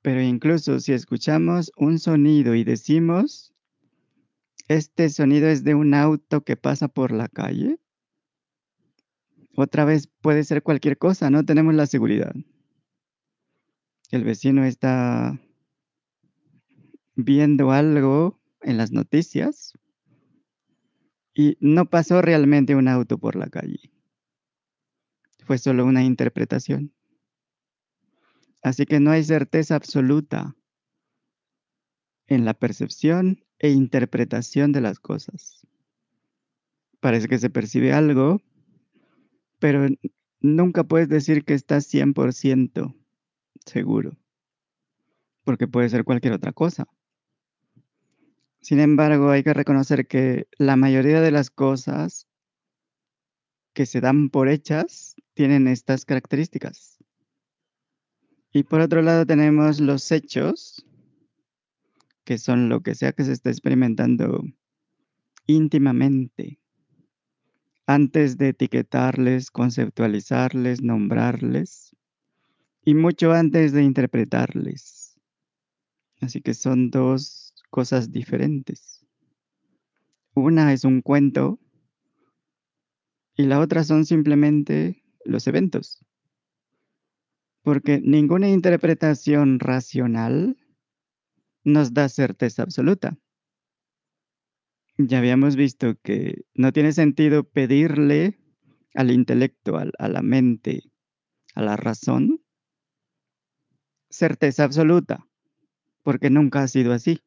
Pero incluso si escuchamos un sonido y decimos, este sonido es de un auto que pasa por la calle, otra vez puede ser cualquier cosa, no tenemos la seguridad. El vecino está viendo algo en las noticias y no pasó realmente un auto por la calle. Fue solo una interpretación. Así que no hay certeza absoluta en la percepción e interpretación de las cosas. Parece que se percibe algo, pero nunca puedes decir que estás 100% seguro, porque puede ser cualquier otra cosa. Sin embargo, hay que reconocer que la mayoría de las cosas que se dan por hechas tienen estas características. Y por otro lado tenemos los hechos, que son lo que sea que se está experimentando íntimamente antes de etiquetarles, conceptualizarles, nombrarles y mucho antes de interpretarles. Así que son dos cosas diferentes. Una es un cuento y la otra son simplemente los eventos. Porque ninguna interpretación racional nos da certeza absoluta. Ya habíamos visto que no tiene sentido pedirle al intelecto, a la mente, a la razón certeza absoluta, porque nunca ha sido así.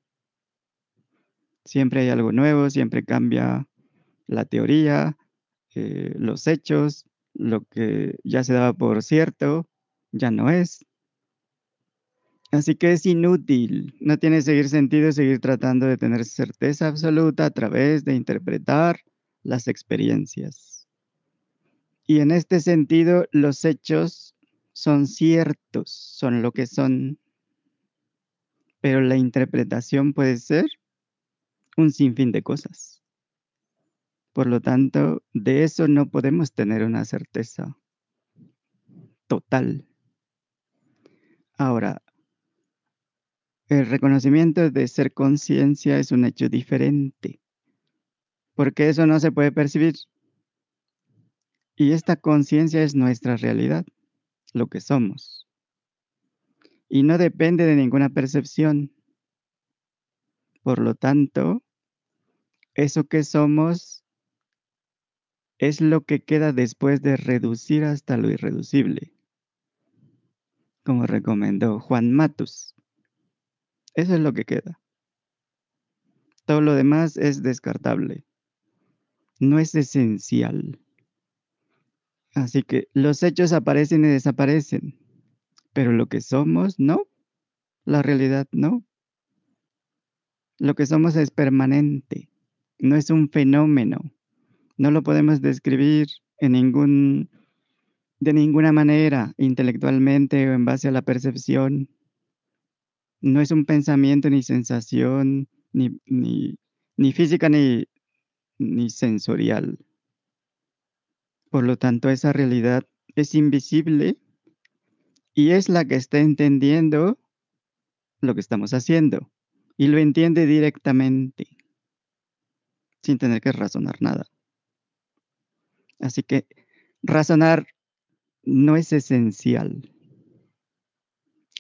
Siempre hay algo nuevo, siempre cambia la teoría, eh, los hechos, lo que ya se daba por cierto, ya no es. Así que es inútil, no tiene seguir sentido seguir tratando de tener certeza absoluta a través de interpretar las experiencias. Y en este sentido, los hechos son ciertos, son lo que son, pero la interpretación puede ser un sinfín de cosas. Por lo tanto, de eso no podemos tener una certeza total. Ahora, el reconocimiento de ser conciencia es un hecho diferente, porque eso no se puede percibir. Y esta conciencia es nuestra realidad, lo que somos. Y no depende de ninguna percepción. Por lo tanto, eso que somos es lo que queda después de reducir hasta lo irreducible, como recomendó Juan Matus. Eso es lo que queda. Todo lo demás es descartable. No es esencial. Así que los hechos aparecen y desaparecen, pero lo que somos, no. La realidad, no. Lo que somos es permanente, no es un fenómeno. No lo podemos describir en ningún, de ninguna manera, intelectualmente o en base a la percepción. No es un pensamiento ni sensación, ni, física ni sensorial. Por lo tanto, esa realidad es invisible y es la que está entendiendo lo que estamos haciendo y lo entiende directamente, sin tener que razonar nada. Así que razonar no es esencial.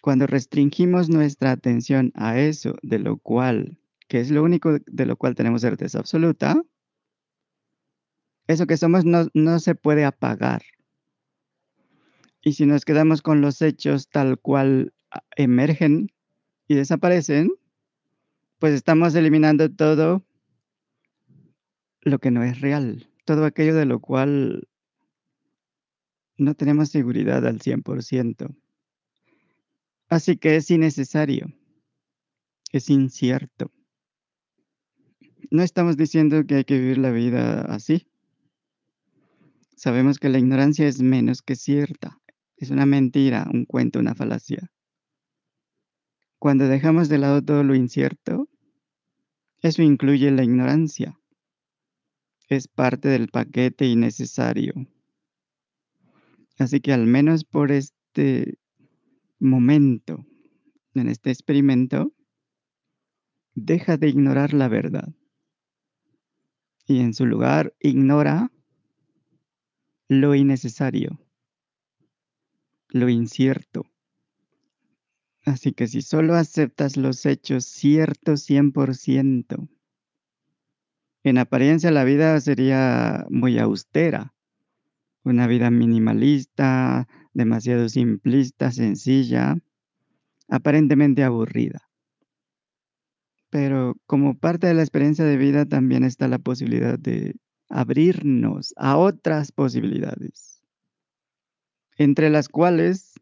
Cuando restringimos nuestra atención a eso, de lo cual, que es lo único de lo cual tenemos certeza absoluta, eso que somos no, no se puede apagar. Y si nos quedamos con los hechos tal cual ah, emergen y desaparecen, pues estamos eliminando todo lo que no es real, todo aquello de lo cual no tenemos seguridad al 100%. Así que es innecesario, es incierto. No estamos diciendo que hay que vivir la vida así, Sabemos que la ignorancia es menos que cierta. Es una mentira, un cuento, una falacia. Cuando dejamos de lado todo lo incierto, eso incluye la ignorancia. Es parte del paquete innecesario. Así que al menos por este momento, en este experimento, deja de ignorar la verdad. Y en su lugar, ignora lo innecesario, lo incierto. Así que si solo aceptas los hechos ciertos 100%, en apariencia la vida sería muy austera, una vida minimalista, demasiado simplista, sencilla, aparentemente aburrida. Pero como parte de la experiencia de vida también está la posibilidad de abrirnos a otras posibilidades, entre las cuales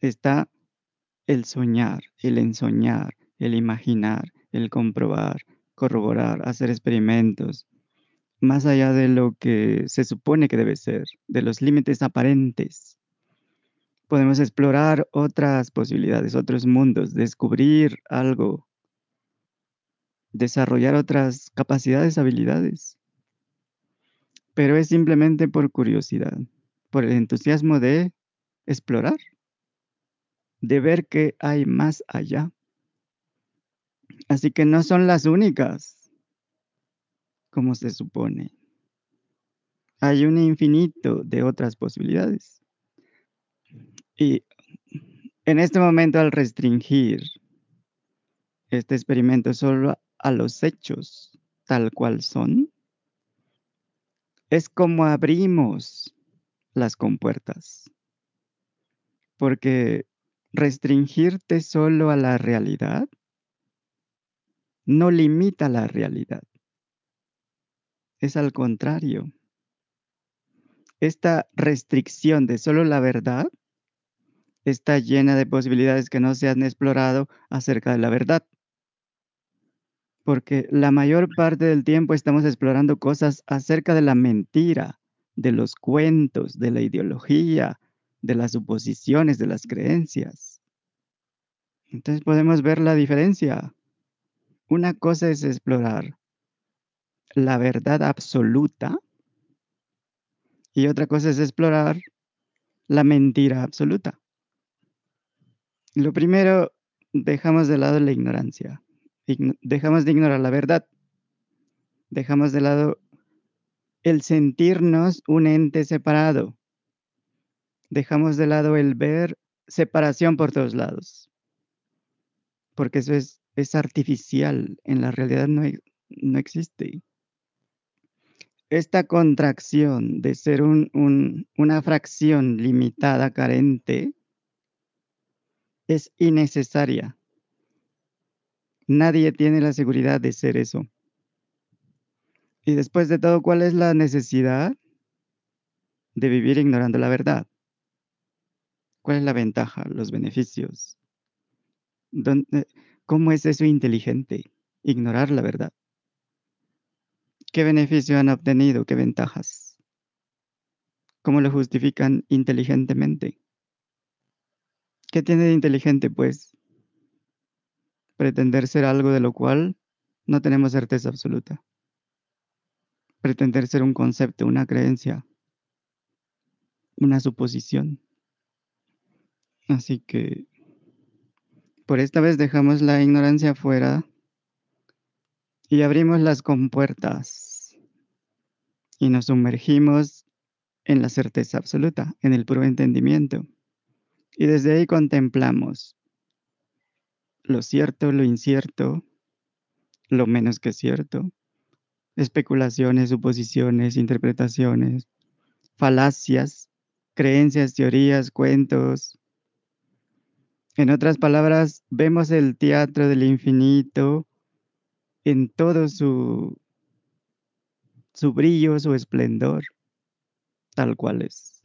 está el soñar, el ensoñar, el imaginar, el comprobar, corroborar, hacer experimentos, más allá de lo que se supone que debe ser, de los límites aparentes. Podemos explorar otras posibilidades, otros mundos, descubrir algo desarrollar otras capacidades, habilidades. Pero es simplemente por curiosidad, por el entusiasmo de explorar, de ver que hay más allá. Así que no son las únicas, como se supone. Hay un infinito de otras posibilidades. Y en este momento al restringir este experimento solo a los hechos tal cual son, es como abrimos las compuertas. Porque restringirte solo a la realidad no limita la realidad. Es al contrario. Esta restricción de solo la verdad está llena de posibilidades que no se han explorado acerca de la verdad. Porque la mayor parte del tiempo estamos explorando cosas acerca de la mentira, de los cuentos, de la ideología, de las suposiciones, de las creencias. Entonces podemos ver la diferencia. Una cosa es explorar la verdad absoluta y otra cosa es explorar la mentira absoluta. Lo primero, dejamos de lado la ignorancia. dejamos de ignorar la verdad. Dejamos de lado el sentirnos un ente separado. Dejamos de lado el ver separación por todos lados. Porque eso es, es artificial. En la realidad no, no existe. Esta contracción de ser un, una fracción limitada, carente, es innecesaria. Nadie tiene la seguridad de ser eso. Y después de todo, ¿cuál es la necesidad de vivir ignorando la verdad? ¿Cuál es la ventaja, los beneficios? ¿Cómo es eso inteligente? Ignorar la verdad. ¿Qué beneficio han obtenido? ¿Qué ventajas? ¿Cómo lo justifican inteligentemente? ¿Qué tiene de inteligente, pues? Pretender ser algo de lo cual no tenemos certeza absoluta. Pretender ser un concepto, una creencia, una suposición. Así que por esta vez dejamos la ignorancia fuera y abrimos las compuertas y nos sumergimos en la certeza absoluta, en el puro entendimiento. Y desde ahí contemplamos lo cierto, lo incierto, lo menos que cierto, especulaciones, suposiciones, interpretaciones, falacias, creencias, teorías, cuentos. En otras palabras, vemos el teatro del infinito en todo su, su brillo, su esplendor, tal cual es.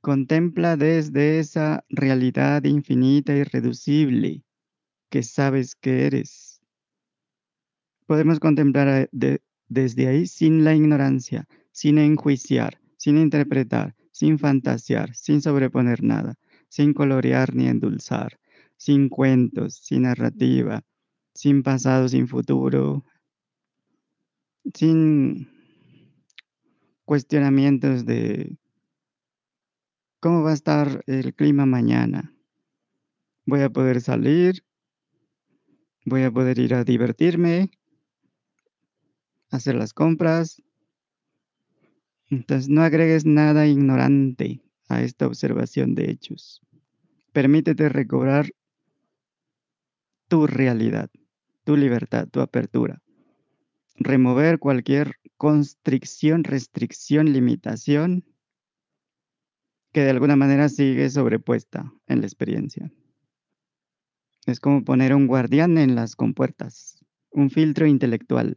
Contempla desde esa realidad infinita y reducible que sabes que eres. Podemos contemplar desde ahí sin la ignorancia, sin enjuiciar, sin interpretar, sin fantasear, sin sobreponer nada, sin colorear ni endulzar, sin cuentos, sin narrativa, sin pasado, sin futuro, sin cuestionamientos de cómo va a estar el clima mañana. Voy a poder salir, voy a poder ir a divertirme, hacer las compras. Entonces no agregues nada ignorante a esta observación de hechos. Permítete recobrar tu realidad tu libertad, tu apertura. Remover cualquier constricción, restricción, limitación que de alguna manera sigue sobrepuesta en la experiencia. Es como poner un guardián en las compuertas, un filtro intelectual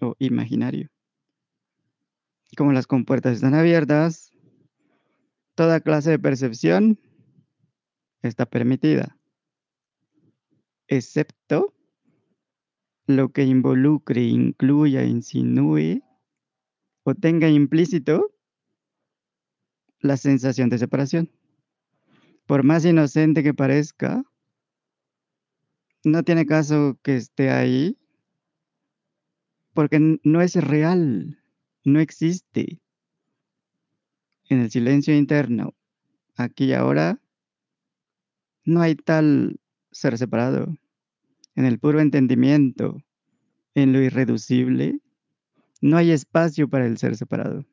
o imaginario. Como las compuertas están abiertas, toda clase de percepción está permitida excepto lo que involucre, incluya, insinúe o tenga implícito la sensación de separación. Por más inocente que parezca, no tiene caso que esté ahí porque no es real, no existe. En el silencio interno, aquí y ahora, no hay tal ser separado, en el puro entendimiento, en lo irreducible, no hay espacio para el ser separado.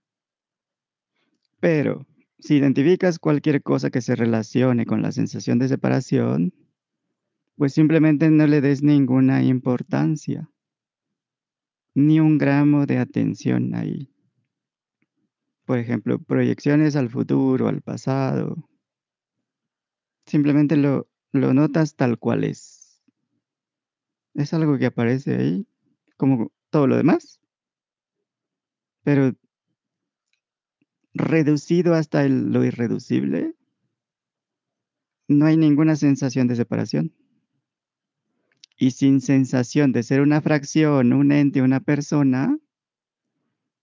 Pero si identificas cualquier cosa que se relacione con la sensación de separación, pues simplemente no le des ninguna importancia, ni un gramo de atención ahí. Por ejemplo, proyecciones al futuro, al pasado. Simplemente lo, lo notas tal cual es. Es algo que aparece ahí, como todo lo demás, pero reducido hasta lo irreducible, no hay ninguna sensación de separación y sin sensación de ser una fracción, un ente, una persona,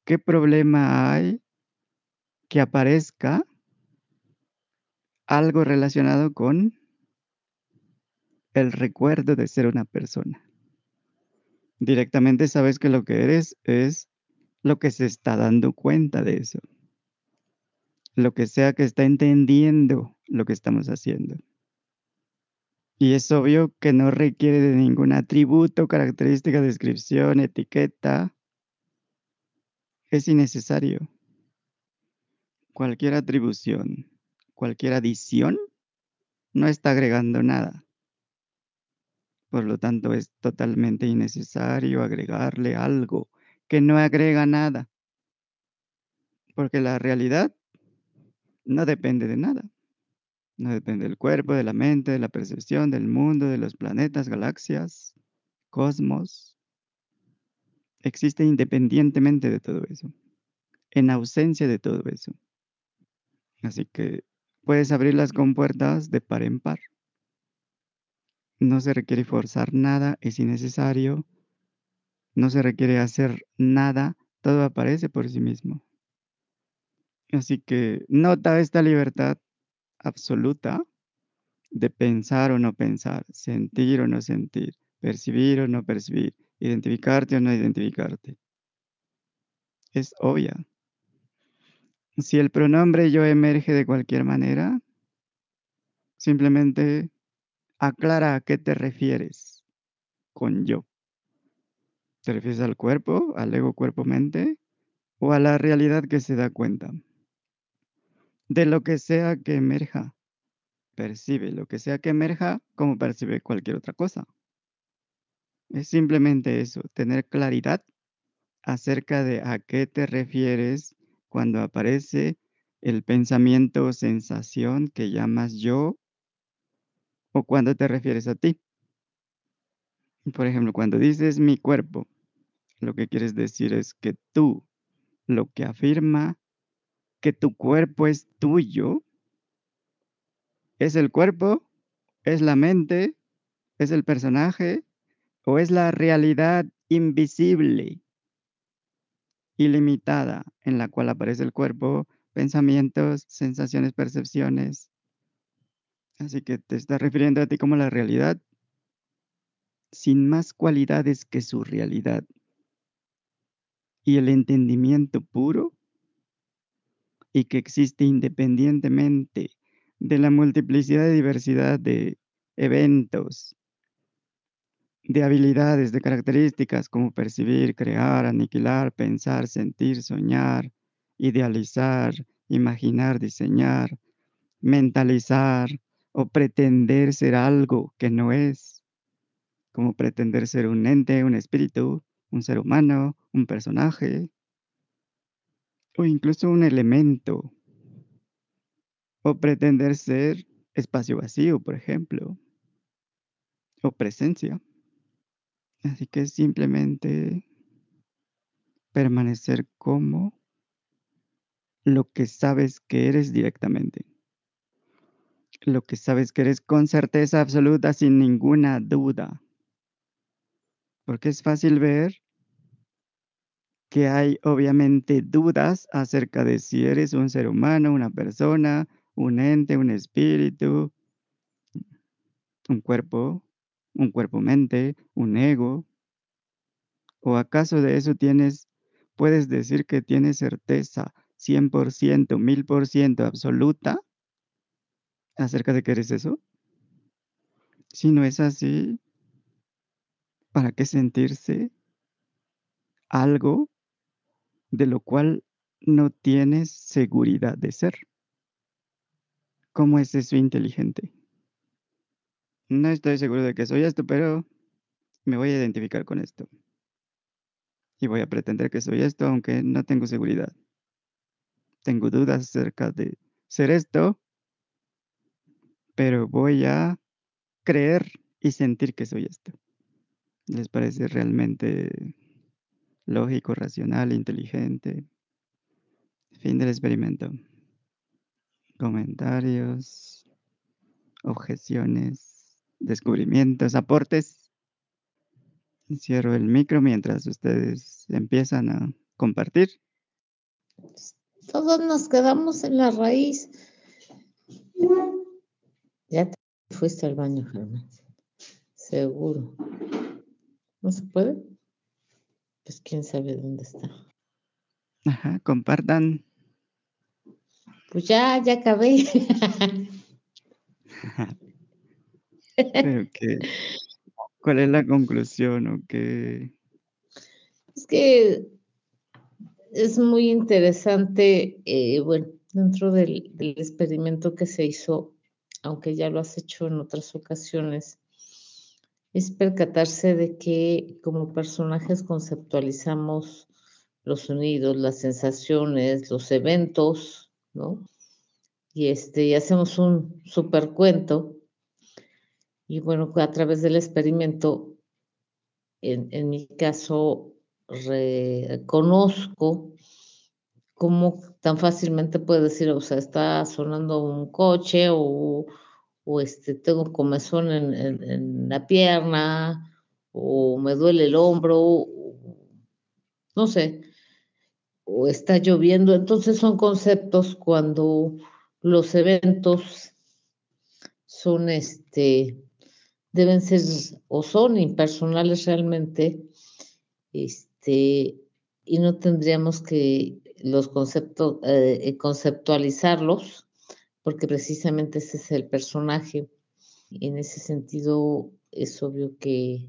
¿qué problema hay que aparezca algo relacionado con el recuerdo de ser una persona? Directamente sabes que lo que eres es lo que se está dando cuenta de eso. Lo que sea que está entendiendo lo que estamos haciendo. Y es obvio que no requiere de ningún atributo, característica, descripción, etiqueta. Es innecesario. Cualquier atribución, cualquier adición, no está agregando nada. Por lo tanto, es totalmente innecesario agregarle algo que no agrega nada. Porque la realidad no depende de nada. No depende del cuerpo, de la mente, de la percepción, del mundo, de los planetas, galaxias, cosmos. Existe independientemente de todo eso, en ausencia de todo eso. Así que puedes abrir las compuertas de par en par. No se requiere forzar nada, es innecesario. No se requiere hacer nada, todo aparece por sí mismo. Así que nota esta libertad absoluta de pensar o no pensar, sentir o no sentir, percibir o no percibir, identificarte o no identificarte. Es obvia. Si el pronombre yo emerge de cualquier manera, simplemente aclara a qué te refieres con yo. ¿Te refieres al cuerpo, al ego cuerpo-mente o a la realidad que se da cuenta? de lo que sea que emerja. Percibe lo que sea que emerja como percibe cualquier otra cosa. Es simplemente eso, tener claridad acerca de a qué te refieres cuando aparece el pensamiento o sensación que llamas yo o cuando te refieres a ti. Por ejemplo, cuando dices mi cuerpo, lo que quieres decir es que tú, lo que afirma que tu cuerpo es tuyo, ¿es el cuerpo? ¿Es la mente? ¿Es el personaje? ¿O es la realidad invisible, ilimitada, en la cual aparece el cuerpo, pensamientos, sensaciones, percepciones? Así que te estás refiriendo a ti como la realidad sin más cualidades que su realidad. Y el entendimiento puro y que existe independientemente de la multiplicidad y diversidad de eventos, de habilidades, de características como percibir, crear, aniquilar, pensar, sentir, soñar, idealizar, imaginar, diseñar, mentalizar o pretender ser algo que no es, como pretender ser un ente, un espíritu, un ser humano, un personaje, o incluso un elemento, o pretender ser espacio vacío, por ejemplo, o presencia. Así que simplemente permanecer como lo que sabes que eres directamente. Lo que sabes que eres con certeza absoluta, sin ninguna duda. Porque es fácil ver que hay obviamente dudas acerca de si eres un ser humano, una persona, un ente, un espíritu, un cuerpo, un cuerpo-mente, un ego. ¿O acaso de eso tienes, puedes decir que tienes certeza 100%, 1000% absoluta acerca de que eres eso? Si no es así, ¿para qué sentirse algo de lo cual no tienes seguridad de ser. ¿Cómo es eso inteligente? No estoy seguro de que soy esto, pero me voy a identificar con esto. Y voy a pretender que soy esto, aunque no tengo seguridad. Tengo dudas acerca de ser esto, pero voy a creer y sentir que soy esto. ¿Les parece realmente lógico, racional, inteligente? Fin del experimento. Comentarios, objeciones, descubrimientos, aportes. Cierro el micro mientras ustedes empiezan a compartir. Todos nos quedamos en la raíz. Ya te fuiste al baño, Germán. Seguro. ¿No se puede? Pues quién sabe dónde está. Ajá, compartan. Pues ya, ya acabé. Que, ¿cuál es la conclusión o qué? Es que es muy interesante, eh, bueno, dentro del, experimento que se hizo, aunque ya lo has hecho en otras ocasiones, es percatarse de que como personajes conceptualizamos los sonidos, las sensaciones, los eventos, ¿no? Y, este, y hacemos un super cuento. Y bueno, a través del experimento, en, en mi caso, reconozco cómo tan fácilmente puede decir, o sea, está sonando un coche o, o este, tengo comezón en, en, la pierna o me duele el hombro, no sé, o está lloviendo. Entonces son conceptos cuando los eventos son, este, deben ser o son impersonales realmente, este, y no tendríamos que los conceptos, eh, conceptualizarlos, porque precisamente ese es el personaje. En ese sentido es obvio que,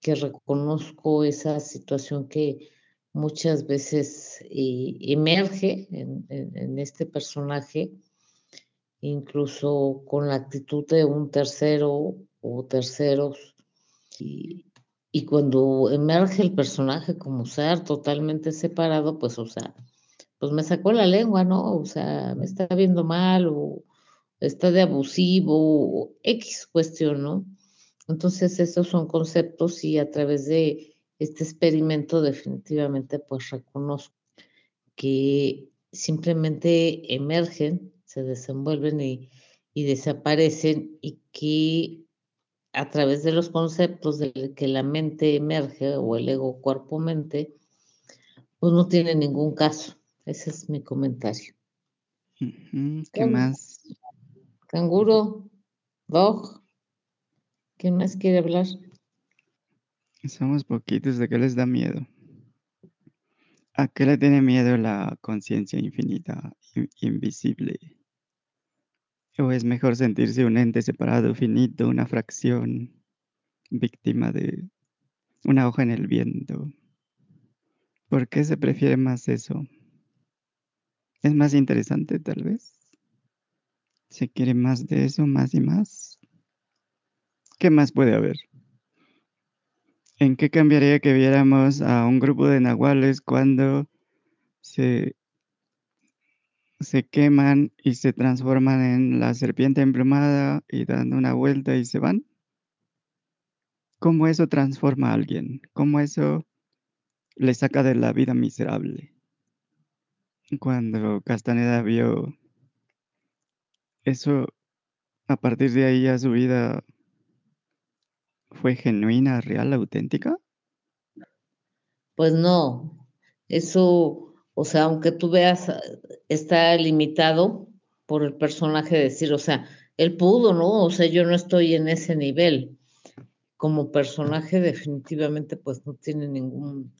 que reconozco esa situación que muchas veces eh, emerge en, en, este personaje, incluso con la actitud de un tercero o terceros. Y, cuando emerge el personaje como ser totalmente separado, pues, o sea, pues me sacó la lengua, ¿no? O sea, me está viendo mal o está de abusivo X cuestión, ¿no? Entonces, esos son conceptos y a través de este experimento definitivamente pues reconozco que simplemente emergen, se desenvuelven y, y desaparecen y que a través de los conceptos de que la mente emerge o el ego cuerpo-mente, pues no tiene ningún caso. Ese es mi comentario. ¿Qué más? Canguro, Dog, ¿quién más quiere hablar? Somos poquitos, ¿de qué les da miedo? ¿A qué le tiene miedo la conciencia infinita, invisible? ¿O es mejor sentirse un ente separado, finito, una fracción, víctima de una hoja en el viento? ¿Por qué se prefiere más eso? ¿Es más interesante tal vez? ¿Se quiere más de eso, más y más? ¿Qué más puede haber? ¿En qué cambiaría que viéramos a un grupo de nahuales cuando se, se queman y se transforman en la serpiente emplumada y dando una vuelta y se van? ¿Cómo eso transforma a alguien? ¿Cómo eso le saca de la vida miserable? Cuando Castaneda vio eso, a partir de ahí a su vida fue genuina, real, auténtica? Pues no, eso, o sea, aunque tú veas, está limitado por el personaje decir, o sea, él pudo, ¿no? O sea, yo no estoy en ese nivel. Como personaje definitivamente pues no tiene ningún,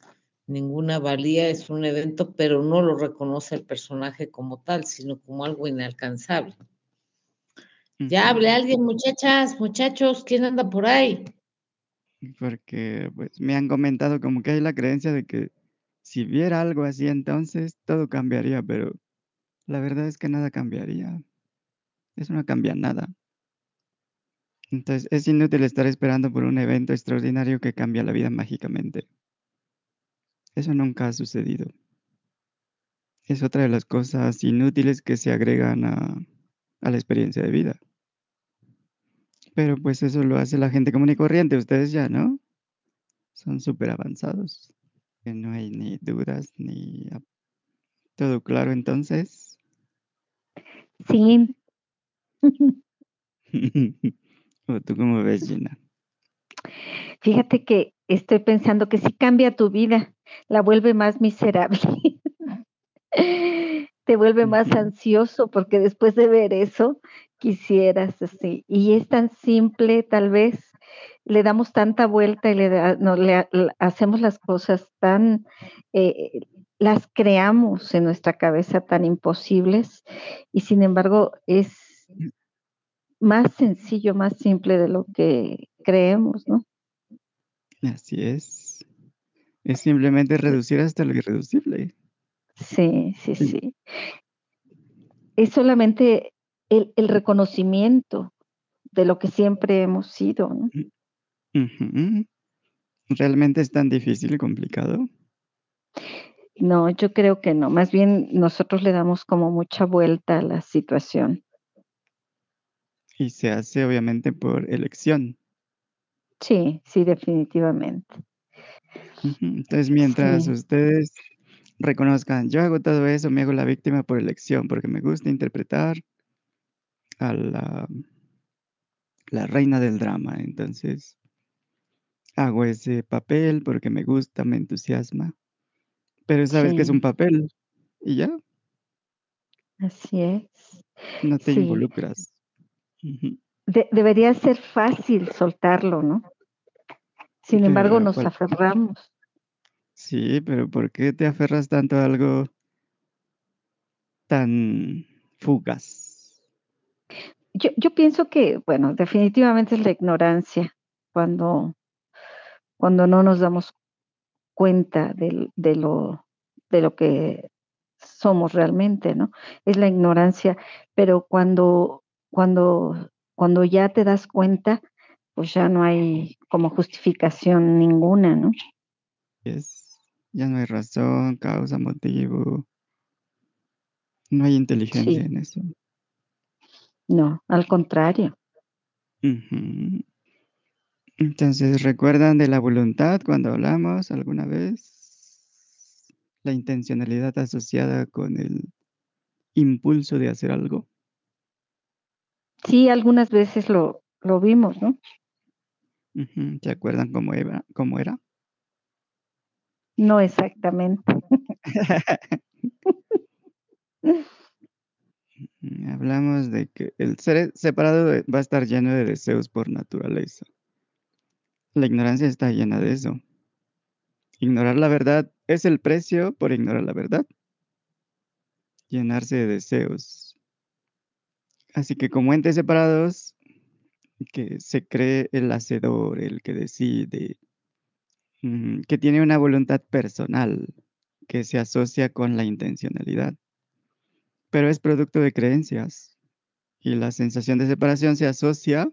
ninguna valía, es un evento, pero no lo reconoce el personaje como tal, sino como algo inalcanzable. Uh -huh. Ya hable alguien, muchachas, muchachos, ¿quién anda por ahí? porque pues me han comentado como que hay la creencia de que si viera algo así entonces todo cambiaría, pero la verdad es que nada cambiaría. Eso no cambia nada. Entonces, es inútil estar esperando por un evento extraordinario que cambia la vida mágicamente. Eso nunca ha sucedido. Es otra de las cosas inútiles que se agregan a, a la experiencia de vida. Pero pues eso lo hace la gente común y corriente, ustedes ya, ¿no? Son súper avanzados. Que no hay ni dudas ni... ¿Todo claro entonces? Sí. ¿O tú cómo ves, Gina? Fíjate que estoy pensando que si cambia tu vida, la vuelve más miserable. Te vuelve más ansioso porque después de ver eso quisieras así. Y es tan simple, tal vez le damos tanta vuelta y le, da- no, le, le hacemos las cosas tan, eh, las creamos en nuestra cabeza tan imposibles y sin embargo es más sencillo, más simple de lo que creemos, ¿no? Así es. Es simplemente reducir hasta lo irreducible. Sí, sí, Sí. Es solamente el, el reconocimiento de lo que siempre hemos sido, ¿no? Ujú. ¿Realmente es tan difícil y complicado? No, yo creo que no. Más bien nosotros le damos como mucha vuelta a la situación. Y se hace obviamente por elección. Sí, sí, definitivamente. Entonces, mientras Sí, ustedes reconozcan, yo hago todo eso, me hago la víctima por elección, porque me gusta interpretar a la, la reina del drama. Entonces, hago ese papel porque me gusta, me entusiasma. Pero sabes que es un papel y ya, así es. no te Sí, involucras. De- debería ser fácil soltarlo, ¿no? Sin embargo, Pero, nos ¿cuál? aferramos. Sí, pero ¿por qué te aferras tanto a algo tan fugaz? Yo, yo pienso que, bueno, definitivamente es la ignorancia cuando, cuando no nos damos cuenta del- de, lo, de lo que somos realmente, ¿no? Es la ignorancia, pero cuando, cuando, cuando ya te das cuenta, pues ya no hay como justificación ninguna, ¿no? Es, ya no hay razón, causa, motivo, no hay inteligencia Sí, en eso. No, al contrario. Entonces, ¿recuerdan de la voluntad cuando hablamos alguna vez? La intencionalidad asociada con el impulso de hacer algo. Sí, algunas veces lo, lo vimos, ¿no? ¿Se acuerdan cómo era? ¿Cómo era? No exactamente. Mm, Hablamos de que el ser separado va a estar lleno de deseos por naturaleza. La ignorancia está llena de eso. Ignorar la verdad es el precio por ignorar la verdad. Llenarse de deseos. Así que como entes separados, que se cree el hacedor, el que decide, mm, que tiene una voluntad personal, que se asocia con la intencionalidad, pero es producto de creencias. Y la sensación de separación se asocia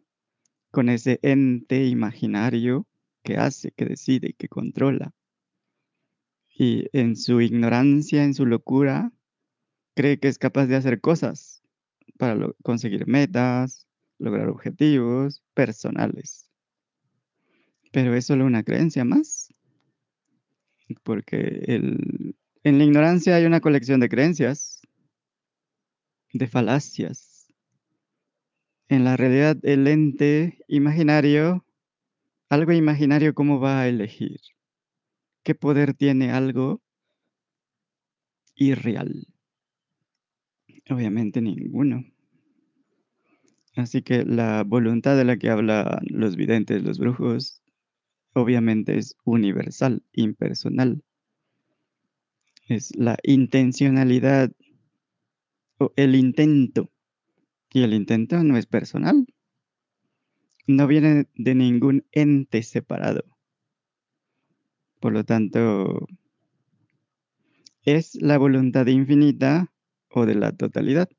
con ese ente imaginario que hace, que decide, que controla. Y en su ignorancia, en su locura, cree que es capaz de hacer cosas para conseguir metas, lograr objetivos personales. Pero es solo una creencia más, porque en la ignorancia hay una colección de creencias, de falacias. En la realidad, el ente imaginario, algo imaginario, ¿cómo va a elegir? ¿Qué poder tiene algo irreal? Obviamente ninguno. Así que la voluntad de la que hablan los videntes, los brujos, obviamente es universal, impersonal. Es la intencionalidad el intento. Y el intento no es personal. No viene de ningún ente separado. Por lo tanto, es la voluntad infinita o de la totalidad.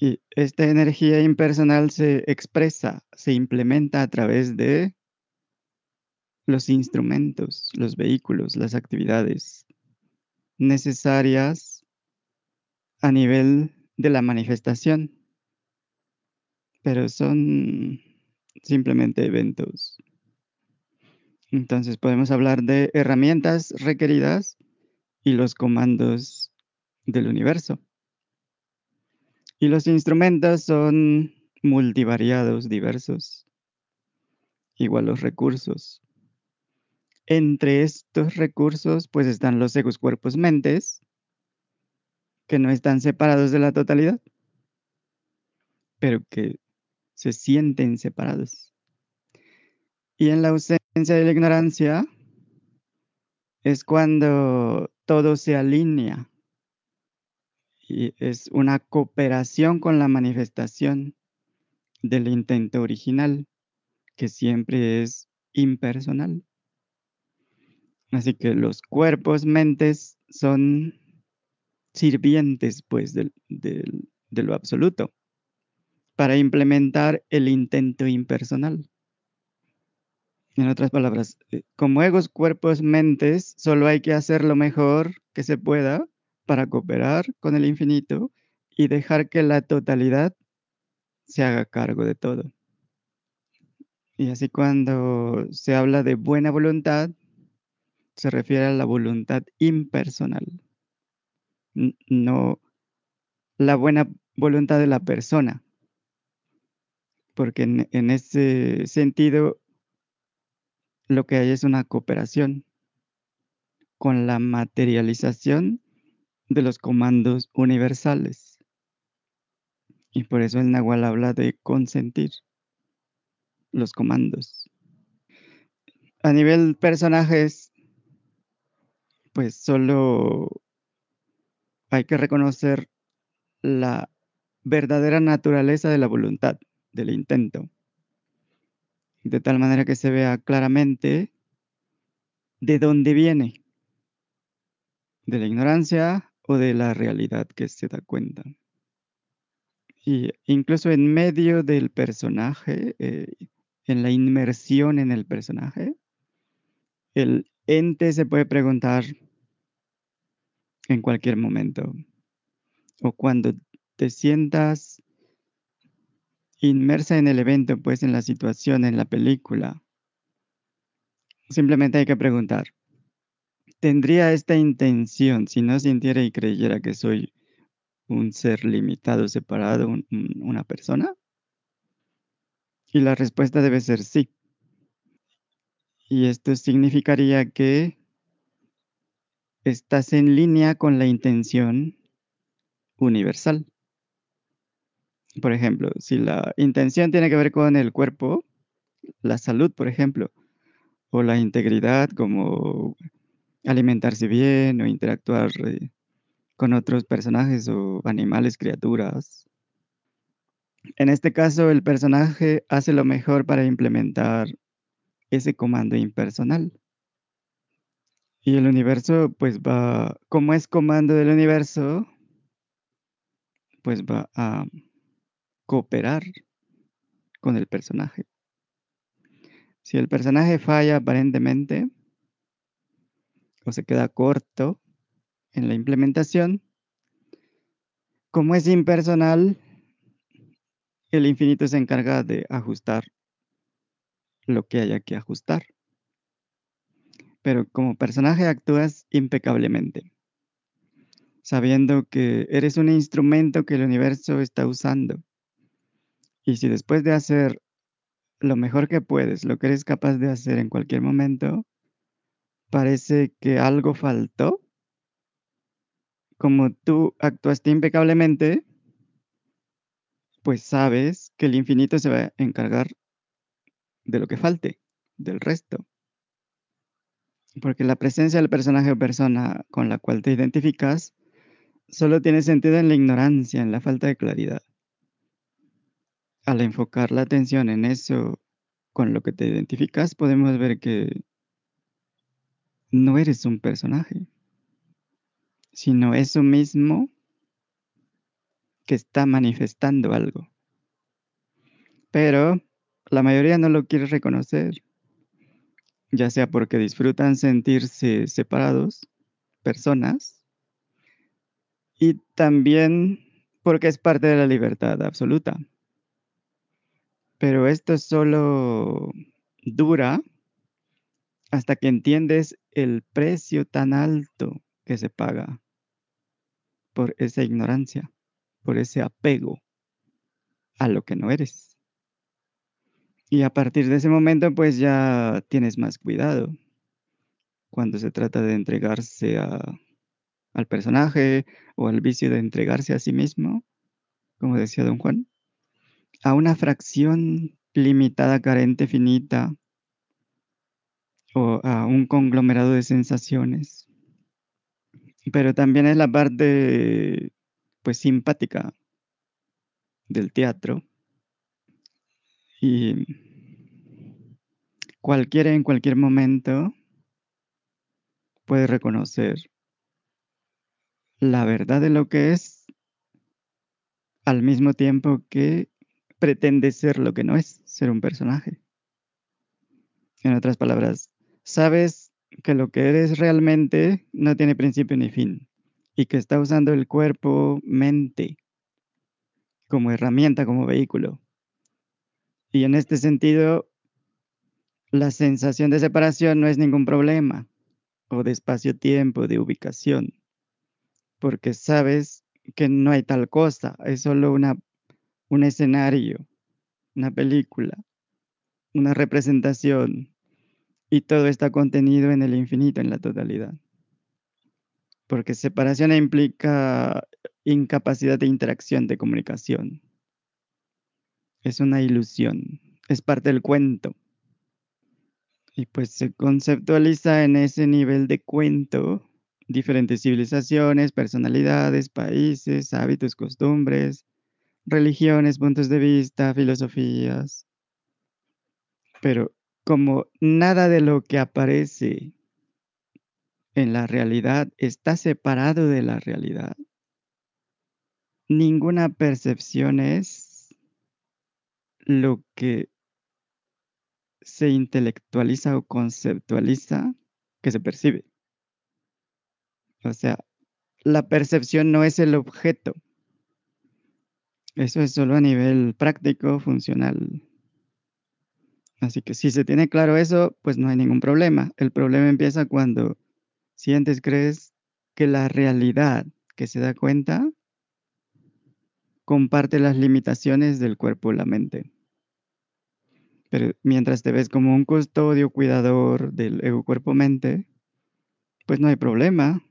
Y esta energía impersonal se expresa, se implementa a través de los instrumentos, los vehículos, las actividades necesarias a nivel de la manifestación, pero son simplemente eventos. Entonces podemos hablar de herramientas requeridas y los comandos del universo. Y los instrumentos son multivariados, diversos, igual los recursos. Entre estos recursos pues están los egos cuerpos mentes, que no están separados de la totalidad, pero que se sienten separados. Y en la ausencia de la ignorancia es cuando todo se alinea y es una cooperación con la manifestación del intento original, que siempre es impersonal. Así que los cuerpos, mentes son sirvientes, pues, de lo absoluto, para implementar el intento impersonal. En otras palabras, eh, como egos, cuerpos, mentes, solo hay que hacer lo mejor que se pueda para cooperar con el infinito y dejar que la totalidad se haga cargo de todo. Y así cuando se habla de buena voluntad, se refiere a la voluntad impersonal, no la buena voluntad de la persona, porque en, ese sentido lo que hay es una cooperación con la materialización de los comandos universales. Y por eso el Nahual habla de consentir los comandos. A nivel personajes, pues solo hay que reconocer la verdadera naturaleza de la voluntad, del intento, de tal manera que se vea claramente de dónde viene, de la ignorancia o de la realidad que se da cuenta. Y incluso en medio del personaje, eh, en la inmersión en el personaje, el ente se puede preguntar en cualquier momento o cuando te sientas inmersa en el evento, pues en la situación, en la película. Simplemente hay que preguntar, tendría esta intención si no sintiera y creyera que soy un ser limitado, separado, una persona? Y la respuesta debe ser sí. Y esto significaría que estás en línea con la intención universal. Por ejemplo, si la intención tiene que ver con el cuerpo, la salud, por ejemplo, o la integridad como alimentarse bien o interactuar eh, con otros personajes o animales, criaturas. En este caso, el personaje hace lo mejor para implementar ese comando impersonal. Y el universo, pues va, como es comando del universo, pues va a cooperar con el personaje. Si el personaje falla aparentemente, o se queda corto en la implementación. Como es impersonal, el infinito se encarga de ajustar lo que haya que ajustar. Pero como personaje actúas impecablemente, sabiendo que eres un instrumento que el universo está usando. Y si después de hacer lo mejor que puedes, lo que eres capaz de hacer en cualquier momento, parece que algo faltó. Como tú actuaste impecablemente, pues sabes que el infinito se va a encargar de lo que falte, del resto. Porque la presencia del personaje o persona con la cual te identificas solo tiene sentido en la ignorancia, en la falta de claridad. Al enfocar la atención en eso con lo que te identificas, podemos ver que no eres un personaje, sino eso mismo que está manifestando algo. Pero la mayoría no lo quiere reconocer, ya sea porque disfrutan sentirse separados, personas, y también porque es parte de la libertad absoluta. Pero esto solo dura hasta que entiendes el precio tan alto que se paga por esa ignorancia, por ese apego a lo que no eres. Y a partir de ese momento, pues ya tienes más cuidado cuando se trata de entregarse al personaje o al vicio de entregarse a sí mismo, como decía don Juan a una fracción limitada, carente, finita, o a un conglomerado de sensaciones. Pero también es la parte, pues, simpática del teatro. Y cualquiera en cualquier momento puede reconocer la verdad de lo que es al mismo tiempo que pretende ser lo que no es, ser un personaje. En otras palabras, sabes que lo que eres realmente no tiene principio ni fin y que está usando el cuerpo, mente, como herramienta, como vehículo. Y en este sentido, la sensación de separación no es ningún problema, o de espacio-tiempo, de ubicación, porque sabes que no hay tal cosa, es solo una un escenario, una película, una representación, y todo está contenido en el infinito, en la totalidad. Porque separación implica incapacidad de interacción, de comunicación. Es una ilusión, es parte del cuento. Y pues se conceptualiza en ese nivel de cuento diferentes civilizaciones, personalidades, países, hábitos, costumbres, religiones, puntos de vista, filosofías. Pero como nada de lo que aparece en la realidad está separado de la realidad, ninguna percepción es lo que se intelectualiza o conceptualiza que se percibe. O sea, la percepción no es el objeto, eso es solo a nivel práctico, funcional. Así que si se tiene claro eso, pues no hay ningún problema. El problema empieza cuando sientes, crees que la realidad que se da cuenta comparte las limitaciones del cuerpo o la mente. Pero mientras te ves como un custodio, cuidador del ego cuerpo-mente, pues no hay problema.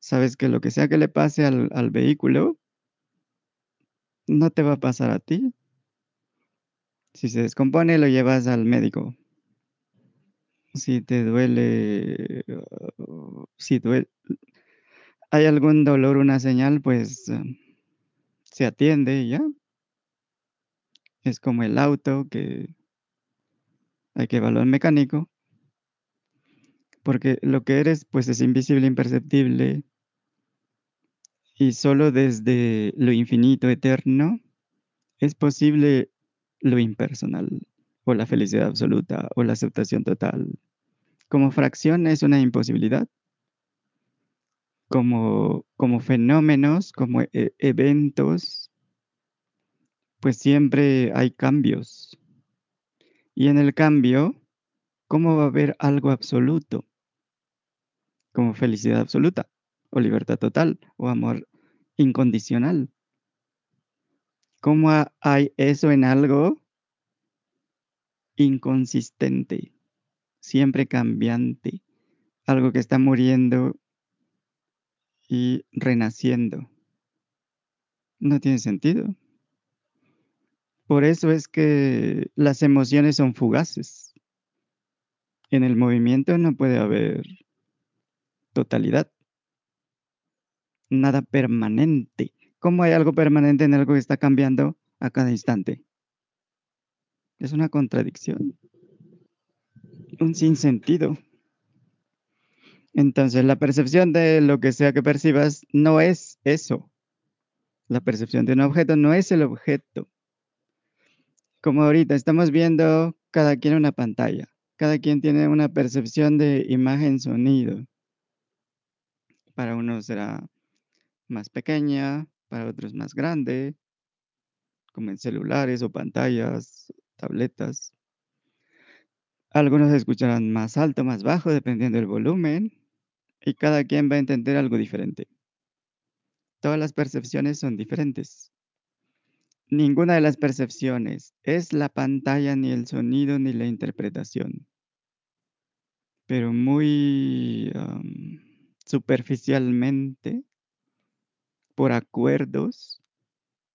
Sabes que lo que sea que le pase al, al vehículo, no te va a pasar a ti. Si se descompone, lo llevas al médico. Si te duele, si duele, hay algún dolor, una señal, pues um, se atiende y ya. Es como el auto que hay que evaluar mecánico. Porque lo que eres, pues es invisible, imperceptible, y solo desde lo infinito eterno es posible lo impersonal, o la felicidad absoluta, o la aceptación total. Como fracción es una imposibilidad. Como, como fenómenos, como e, eventos, pues siempre hay cambios. Y en el cambio, ¿cómo va a haber algo absoluto? Como felicidad absoluta, o libertad total, o amor incondicional. ¿Cómo hay eso en algo inconsistente, siempre cambiante, algo que está muriendo y renaciendo? No tiene sentido. Por eso es que las emociones son fugaces. En el movimiento no puede haber totalidad nada permanente. ¿Cómo hay algo permanente en algo que está cambiando a cada instante? Es una contradicción, un sinsentido. Entonces, la percepción de lo que sea que percibas no es eso. La percepción de un objeto no es el objeto. Como ahorita estamos viendo cada quien una pantalla. Cada quien tiene una percepción de imagen, sonido. Para unos será más pequeña, para otros más grande, como en celulares o pantallas, tabletas. Algunos escucharán más alto, más bajo, dependiendo del volumen, y cada quien va a entender algo diferente. Todas las percepciones son diferentes. Ninguna de las percepciones es la pantalla, ni el sonido, ni la interpretación. Pero muy superficialmente, por acuerdos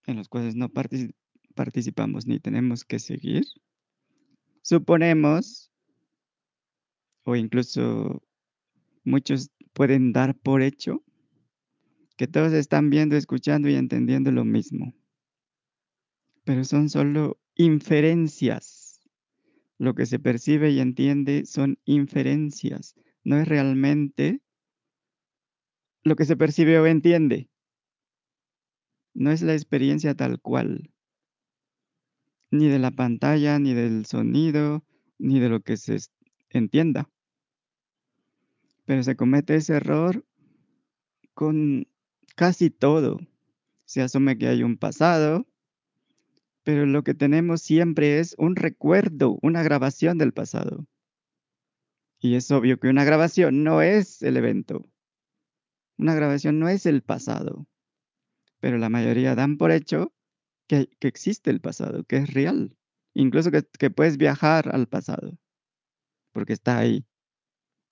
en los cuales no participamos ni tenemos que seguir, suponemos, o incluso muchos pueden dar por hecho, que todos están viendo, escuchando y entendiendo lo mismo pero son solo inferencias. Lo que se percibe y entiende son inferencias, no es realmente lo que se percibe o entiende. No es la experiencia tal cual, ni de la pantalla, ni del sonido, ni de lo que se entienda. Pero se comete ese error con casi todo. Se asume que hay un pasado, pero lo que tenemos siempre es un recuerdo, una grabación del pasado. Y es obvio que una grabación no es el evento. Una grabación no es el pasado. Pero la mayoría dan por hecho que, existe el pasado, que es real. Incluso que, puedes viajar al pasado. Porque está ahí,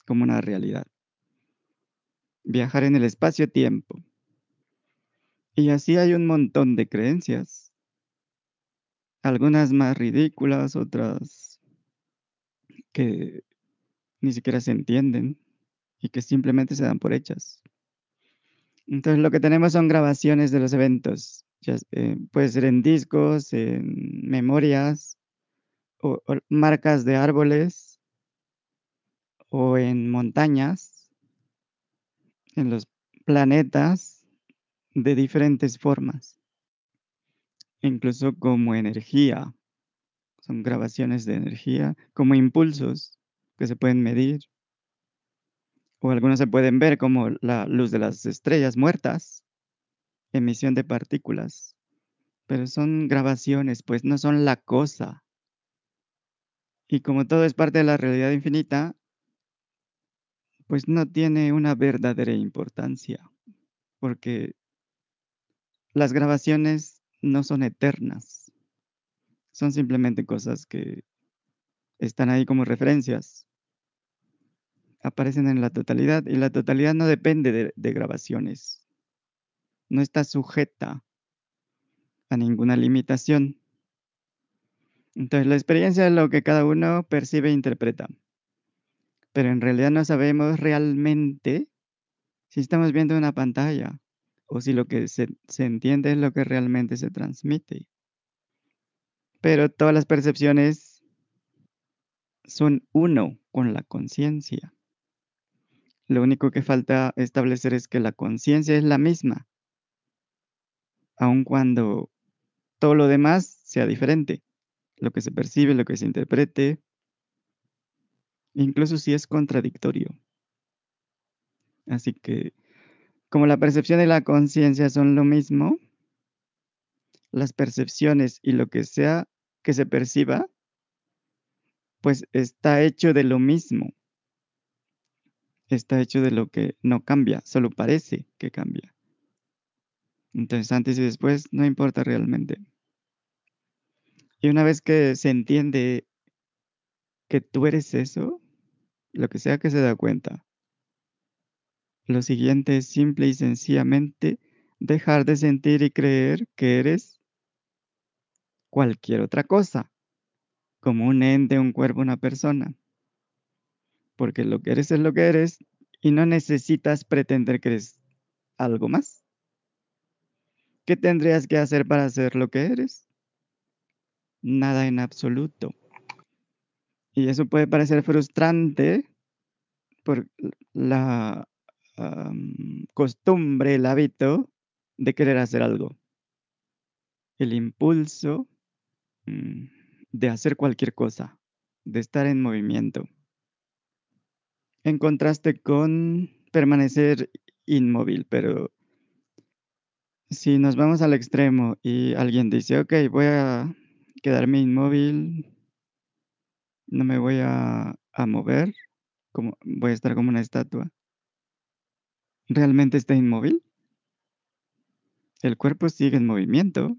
como una realidad. Viajar en el espacio-tiempo. Y así hay un montón de creencias algunas más ridículas, otras que ni siquiera se entienden y que simplemente se dan por hechas. Entonces lo que tenemos son grabaciones de los eventos, eh, puede ser en discos, en memorias, o, marcas de árboles, o en montañas, en los planetas de diferentes formas incluso como energía. Son grabaciones de energía, como impulsos que se pueden medir. O algunos se pueden ver como la luz de las estrellas muertas, emisión de partículas. Pero son grabaciones, pues no son la cosa. Y como todo es parte de la realidad infinita, pues no tiene una verdadera importancia, porque las grabaciones no son eternas. Son simplemente cosas que están ahí como referencias. Aparecen en la totalidad y la totalidad no depende de, grabaciones. No está sujeta a ninguna limitación. Entonces la experiencia es lo que cada uno percibe e interpreta. Pero en realidad no sabemos realmente si estamos viendo una pantalla o si lo que se, entiende es lo que realmente se transmite. Pero todas las percepciones son uno con la conciencia. Lo único que falta establecer es que la conciencia es la misma, aun cuando todo lo demás sea diferente, lo que se percibe, lo que se interprete, incluso si es contradictorio. Así que como la percepción y la conciencia son lo mismo, las percepciones y lo que sea que se perciba, pues está hecho de lo mismo. Está hecho de lo que no cambia, solo parece que cambia. Entonces antes y después no importa realmente. Y una vez que se entiende que tú eres eso, lo que sea que se da cuenta, lo siguiente es simple y sencillamente dejar de sentir y creer que eres cualquier otra cosa, como un ente, un cuerpo, una persona. Porque lo que eres es lo que eres y no necesitas pretender que eres algo más. ¿Qué tendrías que hacer para ser lo que eres? Nada en absoluto. Y eso puede parecer frustrante por la costumbre, el hábito de querer hacer algo. el impulso mm, de hacer cualquier cosa, de estar en movimiento. En contraste con permanecer inmóvil, pero si nos vamos al extremo y alguien dice, ok, voy a quedarme inmóvil, no me voy a, a mover, como, voy a estar como una estatua. ¿Realmente está inmóvil? El cuerpo sigue en movimiento.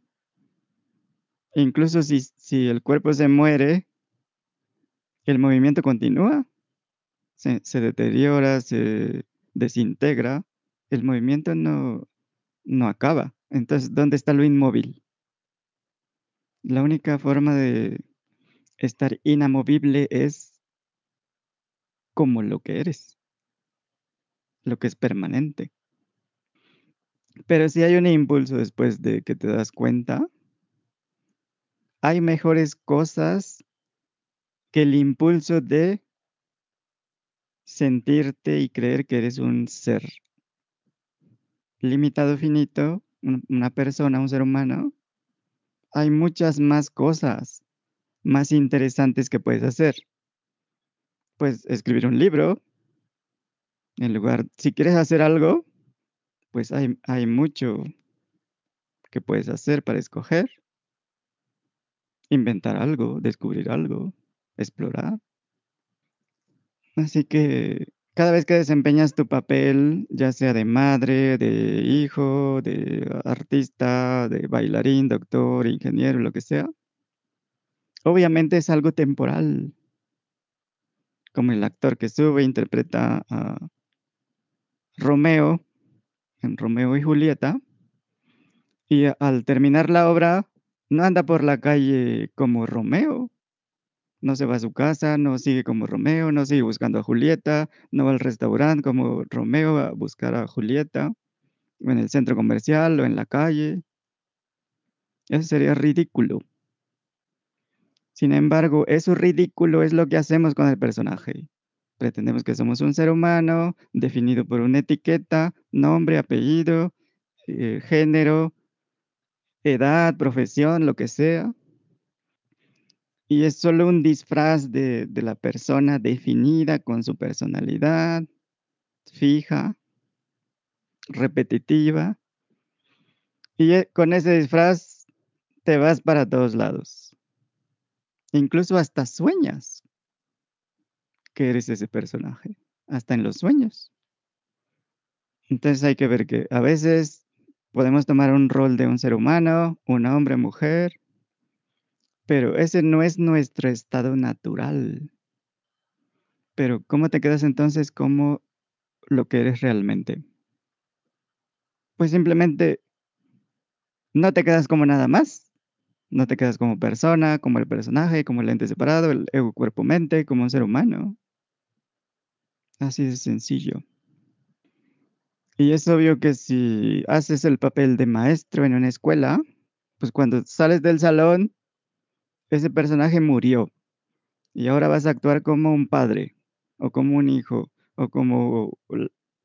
Incluso si, si el cuerpo se muere, el movimiento continúa, se, deteriora, se desintegra, el movimiento no, no acaba. Entonces, ¿dónde está lo inmóvil? La única forma de estar inamovible es como lo que eres, lo que es permanente. Pero si hay un impulso después de que te das cuenta, hay mejores cosas que el impulso de sentirte y creer que eres un ser limitado, finito, una persona, un ser humano. Hay muchas más cosas más interesantes que puedes hacer. Puedes escribir un libro. En lugar, si quieres hacer algo, pues hay, hay mucho que puedes hacer para escoger. Inventar algo, descubrir algo, explorar. Así que cada vez que desempeñas tu papel, ya sea de madre, de hijo, de artista, de bailarín, doctor, ingeniero, lo que sea, obviamente es algo temporal. Como el actor que sube interpreta a Romeo en Romeo y Julieta, y al terminar la obra, no anda por la calle como Romeo, no se va a su casa, no sigue como Romeo, no sigue buscando a Julieta, no va al restaurante como Romeo a buscar a Julieta, o en el centro comercial o en la calle. Eso sería ridículo. Sin embargo, eso ridículo es lo que hacemos con el personaje. Pretendemos que somos un ser humano definido por una etiqueta, nombre, apellido, eh, género, edad, profesión, lo que sea. Y es solo un disfraz de, de la persona definida con su personalidad fija, repetitiva. Y e- con ese disfraz te vas para todos lados. Incluso hasta sueñas que eres ese personaje. Hasta en los sueños. Entonces hay que ver que a veces podemos tomar un rol de un ser humano, un hombre, mujer, pero ese no es nuestro estado natural. Pero ¿cómo te quedas entonces como lo que eres realmente? Pues simplemente no te quedas como nada más. No te quedas como persona, como el personaje, como el ente separado, el ego, cuerpo, mente, como un ser humano. Así de sencillo. Y es obvio que si haces el papel de maestro en una escuela, pues cuando sales del salón, ese personaje murió. Y ahora vas a actuar como un padre, o como un hijo, o como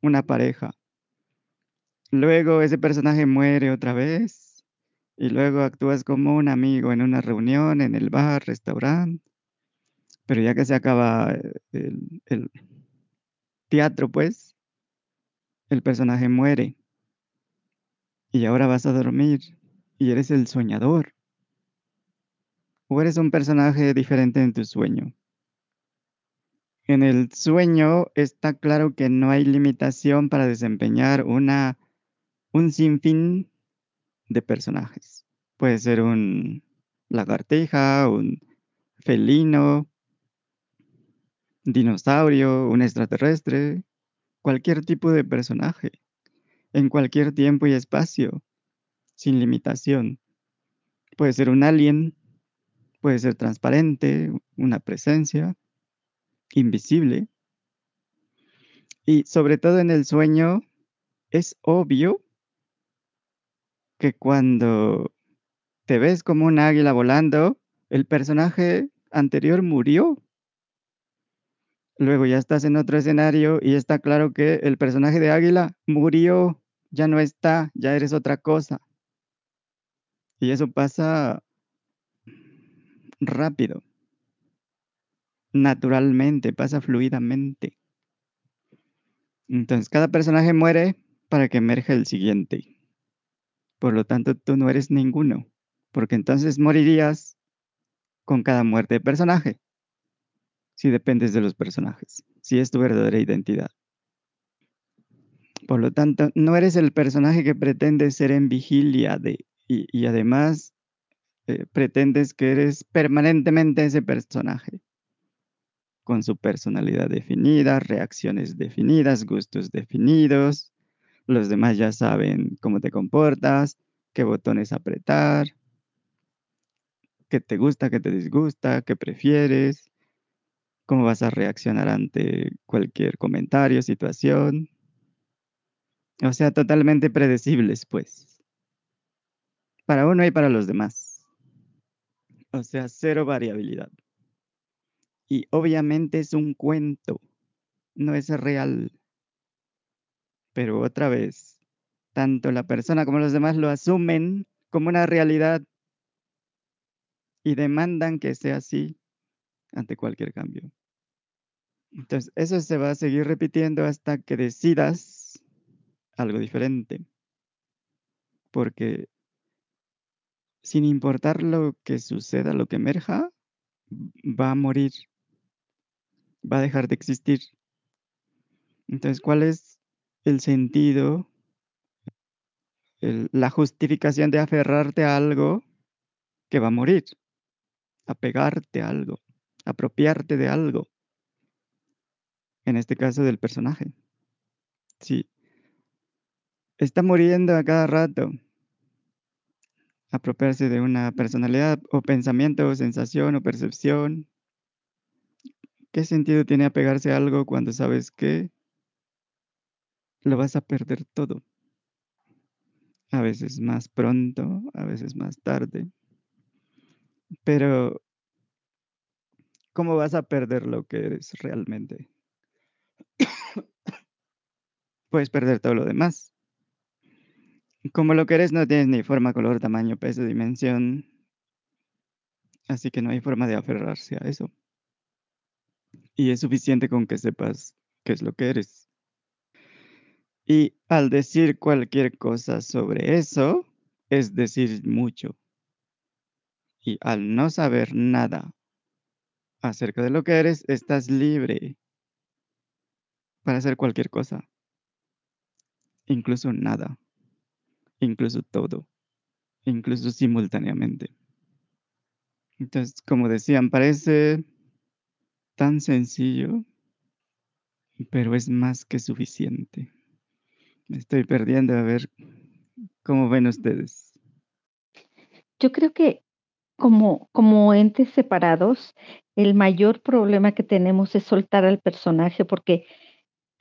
una pareja. Luego ese personaje muere otra vez. Y luego actúas como un amigo en una reunión, en el bar, restaurante. Pero ya que se acaba eh, el, el teatro, pues, el personaje muere. Y ahora vas a dormir. Y eres el soñador. O eres un personaje diferente en tu sueño. En el sueño está claro que no hay limitación para desempeñar una, un sinfín de personajes. Puede ser un lagartija, un felino, dinosaurio, un extraterrestre, cualquier tipo de personaje, en cualquier tiempo y espacio, sin limitación. Puede ser un alien, puede ser transparente, una presencia, invisible. Y sobre todo en el sueño, es obvio que cuando te ves como un águila volando, el personaje anterior murió. Luego ya estás en otro escenario y está claro que el personaje de águila murió, ya no está, ya eres otra cosa. Y eso pasa rápido. Naturalmente, pasa fluidamente. Entonces, cada personaje muere para que emerja el siguiente. Por lo tanto, tú no eres ninguno, porque entonces morirías con cada muerte de personaje, si dependes de los personajes, si es tu verdadera identidad. Por lo tanto, no eres el personaje que pretende ser en vigilia de, y, además eh, pretendes que eres permanentemente ese personaje, con su personalidad definida, reacciones definidas, gustos definidos. Los demás ya saben cómo te comportas, qué botones apretar, qué te gusta, qué te disgusta, qué prefieres, cómo vas a reaccionar ante cualquier comentario, situación. O sea, totalmente predecibles, pues. Para uno y para los demás. O sea, cero variabilidad. Y obviamente es un cuento, no es real. Pero otra vez, tanto la persona como los demás lo asumen como una realidad y demandan que sea así ante cualquier cambio. Entonces, eso se va a seguir repitiendo hasta que decidas algo diferente. Porque sin importar lo que suceda, lo que emerja, va a morir, va a dejar de existir. Entonces, ¿cuál es el sentido, la justificación de aferrarte a algo que va a morir? apegarte a algo, apropiarte de algo. En este caso del personaje. Sí. Está muriendo a cada rato. Apropiarse de una personalidad o pensamiento o sensación o percepción. ¿Qué sentido tiene apegarse a algo cuando sabes que lo vas a perder todo? A veces más pronto, a veces más tarde. Pero, ¿cómo vas a perder lo que eres realmente? Puedes perder todo lo demás. Como lo que eres no tienes ni forma, color, tamaño, peso, dimensión. Así que no hay forma de aferrarse a eso. Y es suficiente con que sepas qué es lo que eres. Y al decir cualquier cosa sobre eso, es decir mucho. Y al no saber nada acerca de lo que eres, estás libre para hacer cualquier cosa. Incluso nada. Incluso todo. Incluso simultáneamente. Entonces, como decían, parece tan sencillo, pero es más que suficiente. Me estoy perdiendo a ver cómo ven ustedes. Yo creo que como, como entes separados, el mayor problema que tenemos es soltar al personaje porque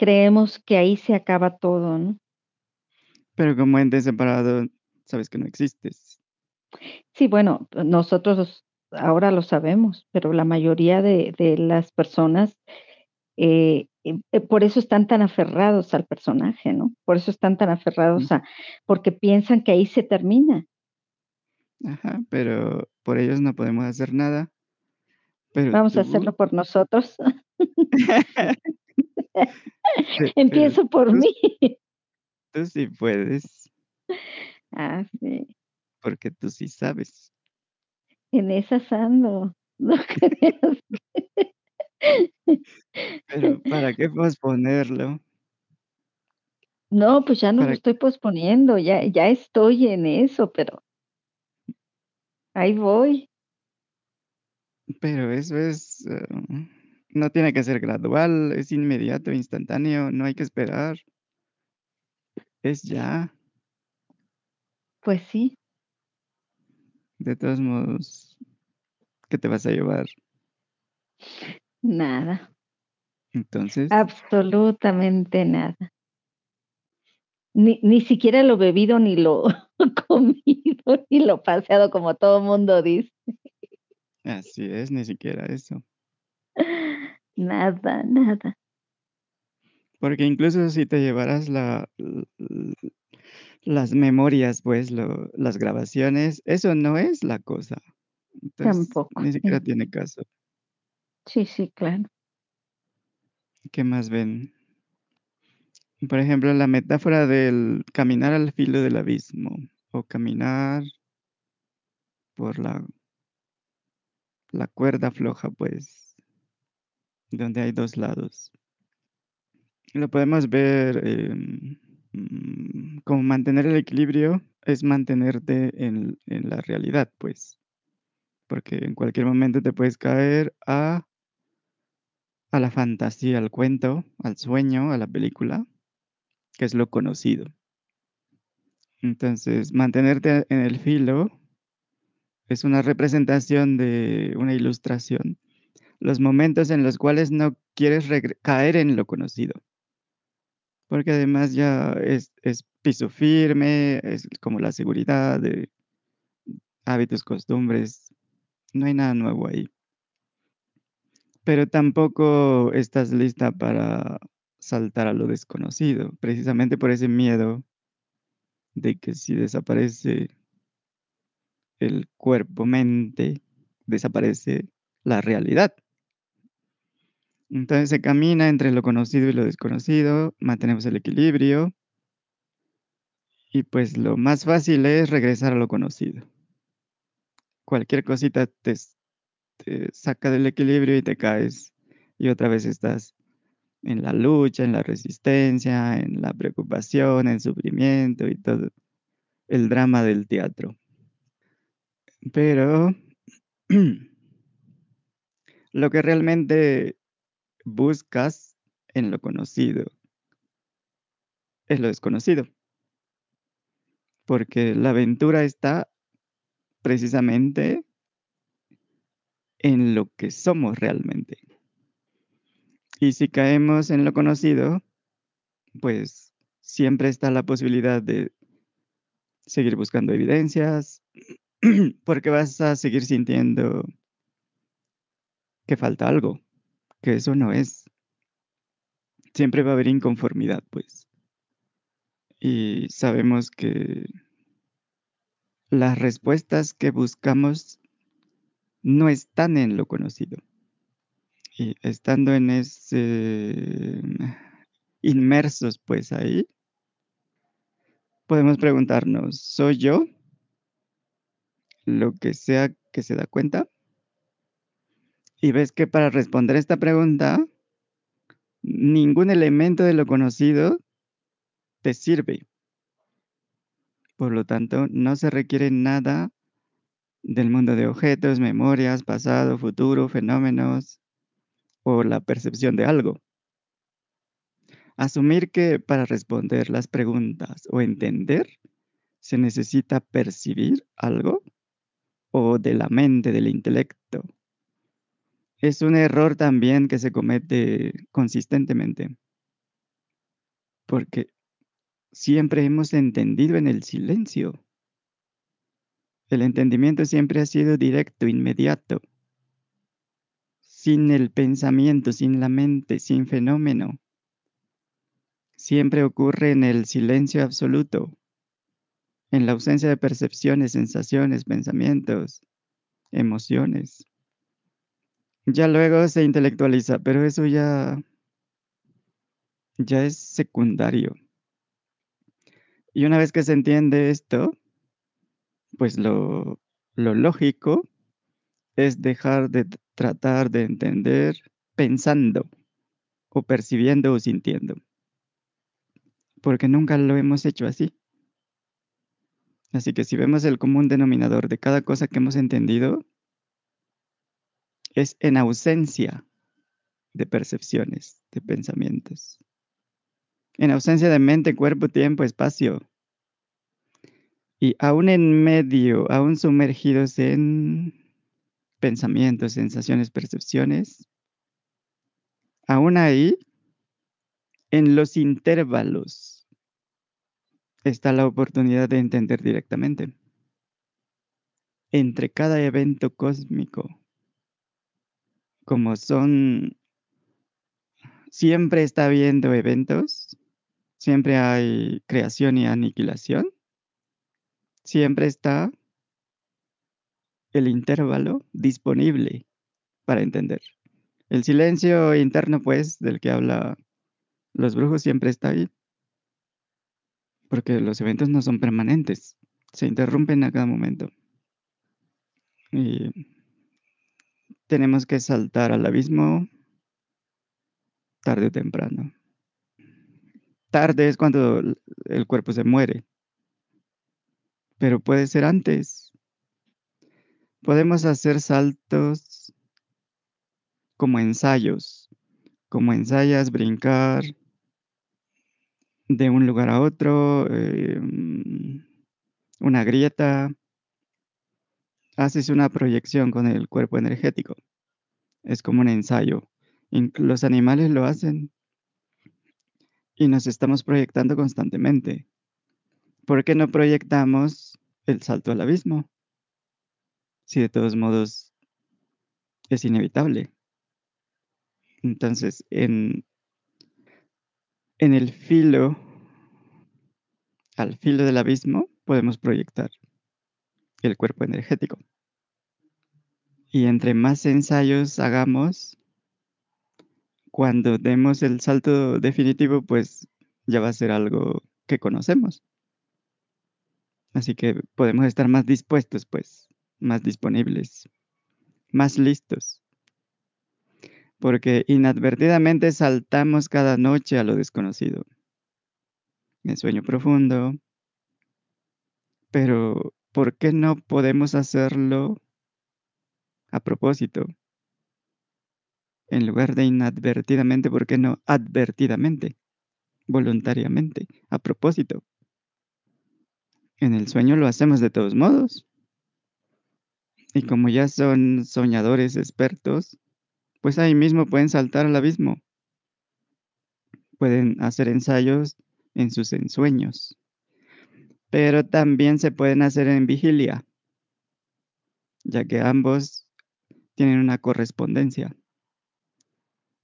creemos que ahí se acaba todo, ¿no? Pero como ente separado, sabes que no existes. Sí, bueno, nosotros ahora lo sabemos, pero la mayoría de, de las personas, eh, eh, por eso están tan aferrados al personaje, ¿no? Por eso están tan aferrados a, porque piensan que ahí se termina. Ajá, pero por ellos no podemos hacer nada. Pero Vamos a hacerlo por nosotros. Empiezo por tú- mí. Tú sí puedes, Ah, sí. porque tú sí sabes. En esas ando. No creas. Pero ¿para qué posponerlo? No, pues ya no lo estoy posponiendo, ya, ya estoy en eso, pero ahí voy. Pero eso es... eh, no tiene que ser gradual, es inmediato, instantáneo, no hay que esperar. Es ya. Pues sí, De todos modos, ¿qué te vas a llevar? nada, Entonces, absolutamente nada. Ni, ni siquiera lo bebido, ni lo comido, ni lo paseado, como todo mundo dice. así es, ni siquiera eso. Nada, nada. Porque incluso si te llevaras la, las memorias, pues, lo, las grabaciones, eso no es la cosa. Entonces, Tampoco, ni siquiera sí. tiene caso. Sí, sí, claro. ¿Qué más ven? Por ejemplo, la metáfora del caminar al filo del abismo o caminar por la, la cuerda floja, pues, donde hay dos lados. Lo podemos ver em, mm, como mantener el equilibrio es mantenerte en, la realidad, pues, porque en cualquier momento te puedes caer a la fantasía, al cuento, al sueño, a la película, que es lo conocido. Entonces, mantenerte en el filo es una representación de una ilustración. Los momentos en los cuales no quieres caer en lo conocido. Porque además ya es, es piso firme, es como la seguridad de hábitos, costumbres. No hay nada nuevo ahí. Pero tampoco estás lista para saltar a lo desconocido, precisamente por ese miedo de que si desaparece el cuerpo-mente, desaparece la realidad. Entonces se camina entre lo conocido y lo desconocido, mantenemos el equilibrio y pues lo más fácil es regresar a lo conocido. Cualquier cosita te, te saca del equilibrio y te caes y otra vez estás en la lucha, en la resistencia, en la preocupación, en sufrimiento y todo el drama del teatro. Pero lo que realmente buscas en lo conocido. Es lo desconocido, porque la aventura está precisamente en lo que somos realmente. Y si caemos en lo conocido, pues siempre está la posibilidad de seguir buscando evidencias, porque vas a seguir sintiendo que falta algo, que eso no es. Siempre va a haber inconformidad, pues. Y sabemos que las respuestas que buscamos no están en lo conocido. Y estando en ese inmersos pues ahí, podemos preguntarnos, ¿soy yo lo que sea que se da cuenta? Y ves que para responder esta pregunta, ningún elemento de lo conocido te sirve. Por lo tanto, no se requiere nada del mundo de objetos, memorias, pasado, futuro, fenómenos o la percepción de algo. Asumir que para responder las preguntas o entender se necesita percibir algo o de la mente, del intelecto. Es un error también que se comete consistentemente, porque siempre hemos entendido en el silencio. El entendimiento siempre ha sido directo, inmediato, sin el pensamiento, sin la mente, sin fenómeno. Siempre ocurre en el silencio absoluto, en la ausencia de percepciones, sensaciones, pensamientos, emociones. Ya luego se intelectualiza, pero eso ya, ya es secundario. Y una vez que se entiende esto, pues lo, lo lógico es dejar de tratar de entender pensando o percibiendo o sintiendo, porque nunca lo hemos hecho así. Así que si vemos el común denominador de cada cosa que hemos entendido, es en ausencia de percepciones, de pensamientos. En ausencia de mente, cuerpo, tiempo, espacio. Y aún en medio, aún sumergidos en pensamientos, sensaciones, percepciones, aún ahí, en los intervalos, está la oportunidad de entender directamente. Entre cada evento cósmico, como son, siempre está habiendo eventos, siempre hay creación y aniquilación, siempre está el intervalo disponible para entender. El silencio interno, pues, del que habla los brujos siempre está ahí. Porque los eventos no son permanentes, se interrumpen a cada momento. Y tenemos que saltar al abismo tarde o temprano. Tarde es cuando el cuerpo se muere, pero puede ser antes. Podemos hacer saltos como ensayos, como ensayas brincar de un lugar a otro, em, una grieta, haces una proyección con el cuerpo energético. Es como un ensayo. Los animales lo hacen y nos estamos proyectando constantemente. ¿Por qué no proyectamos el salto al abismo? Si de todos modos es inevitable. Entonces, en, en el filo, al filo del abismo, podemos proyectar el cuerpo energético. Y entre más ensayos hagamos, cuando demos el salto definitivo, pues ya va a ser algo que conocemos. Así que podemos estar más dispuestos, pues, más disponibles, más listos. Porque inadvertidamente saltamos cada noche a lo desconocido. En sueño profundo. Pero, ¿por qué no podemos hacerlo a propósito? En lugar de inadvertidamente, ¿por qué no advertidamente? Voluntariamente, a propósito. En el sueño lo hacemos de todos modos. Y como ya son soñadores expertos, pues ahí mismo pueden saltar al abismo. Pueden hacer ensayos en sus ensueños. Pero también se pueden hacer en vigilia, ya que ambos tienen una correspondencia.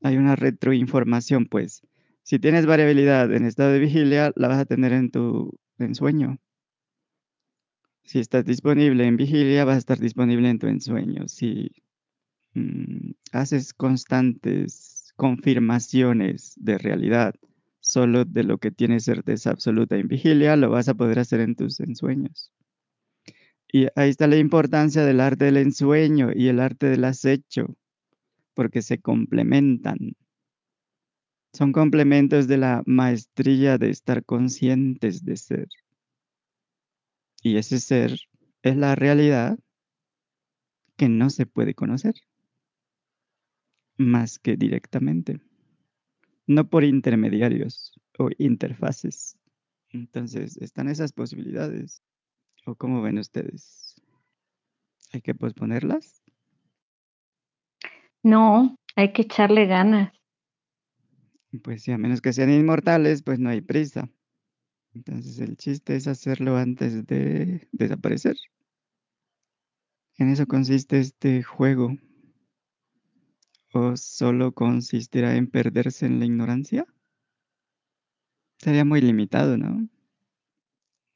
Hay una retroinformación, pues. Si tienes variabilidad en estado de vigilia, la vas a tener en tu ensueño. Si estás disponible en vigilia, vas a estar disponible en tu ensueño. Si mm, haces constantes confirmaciones de realidad solo de lo que tienes certeza absoluta en vigilia, lo vas a poder hacer en tus ensueños. Y ahí está la importancia del arte del ensueño y el arte del acecho, porque se complementan. Son complementos de la maestría de estar conscientes de ser. Y ese ser es la realidad que no se puede conocer más que directamente, no por intermediarios o interfaces. Entonces, están esas posibilidades. ¿O cómo ven ustedes? ¿Hay que posponerlas? No, hay que echarle ganas. Pues sí, a menos que sean inmortales, pues no hay prisa. Entonces el chiste es hacerlo antes de desaparecer. En eso consiste este juego. ¿O solo consistirá en perderse en la ignorancia? Sería muy limitado, ¿no?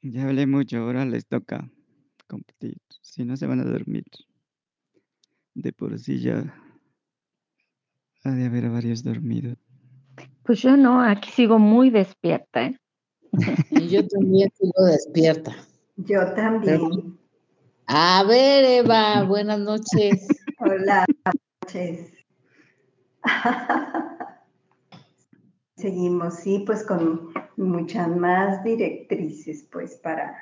Ya hablé mucho, ahora les toca competir. Si no, se van a dormir. De por sí ya ha de haber varios dormidos. Pues yo no, aquí sigo muy despierta. ¿eh? Y yo también sigo despierta. Yo también. A ver, Eva, buenas noches. Hola, noches. Seguimos, sí, pues con muchas más directrices, pues, para,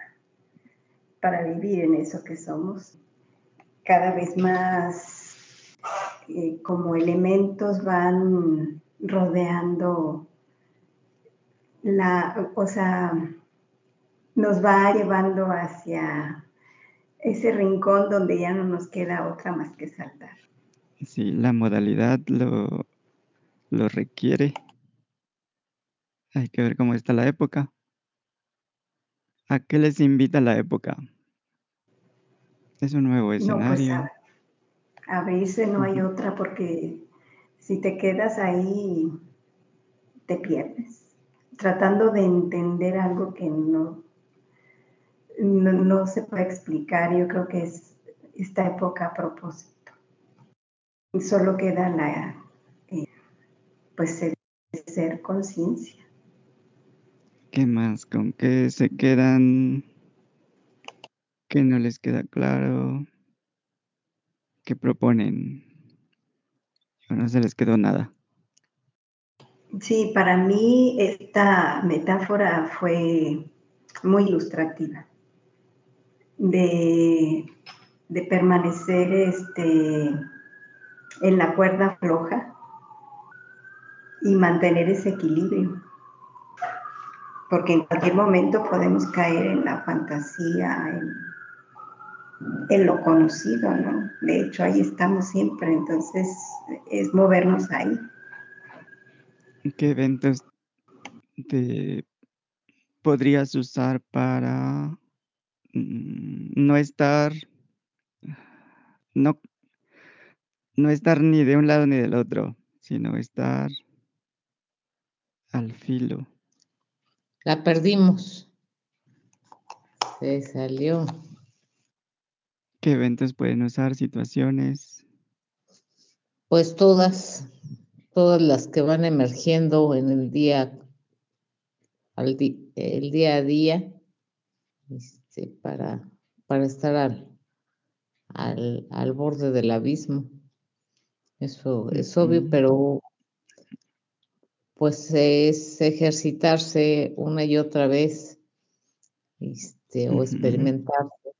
para vivir en eso que somos. Cada vez más eh, como elementos van rodeando la, o sea, nos va llevando hacia ese rincón donde ya no nos queda otra más que saltar. Sí, la modalidad lo, lo requiere. Hay que ver cómo está la época. ¿A qué les invita la época? Es un nuevo escenario. No, pues a, a, veces no hay otra porque si te quedas ahí, te pierdes, tratando de entender algo que no, no, se puede explicar, yo creo que es esta época a propósito. Y solo queda la, eh, pues, ser conciencia. ¿Qué más? ¿Con qué se quedan? ¿Qué no les queda claro? ¿Qué proponen? ¿O no se les quedó nada? Sí, para mí esta metáfora fue muy ilustrativa de, de permanecer este, en la cuerda floja y mantener ese equilibrio. Porque en cualquier momento podemos caer en la fantasía, en, lo conocido, ¿no? De hecho, ahí estamos siempre, entonces es movernos ahí. ¿Qué eventos te podrías usar para mm, no estar, no, no estar ni de un lado ni del otro, sino estar al filo? La perdimos. Se salió. ¿Qué eventos pueden usar? ¿Situaciones? Pues todas todas las que van emergiendo en el día, al el día a día, este, para, para estar al, al, borde del abismo. Eso es obvio, pero pues es ejercitarse una y otra vez, este, o experimentarse.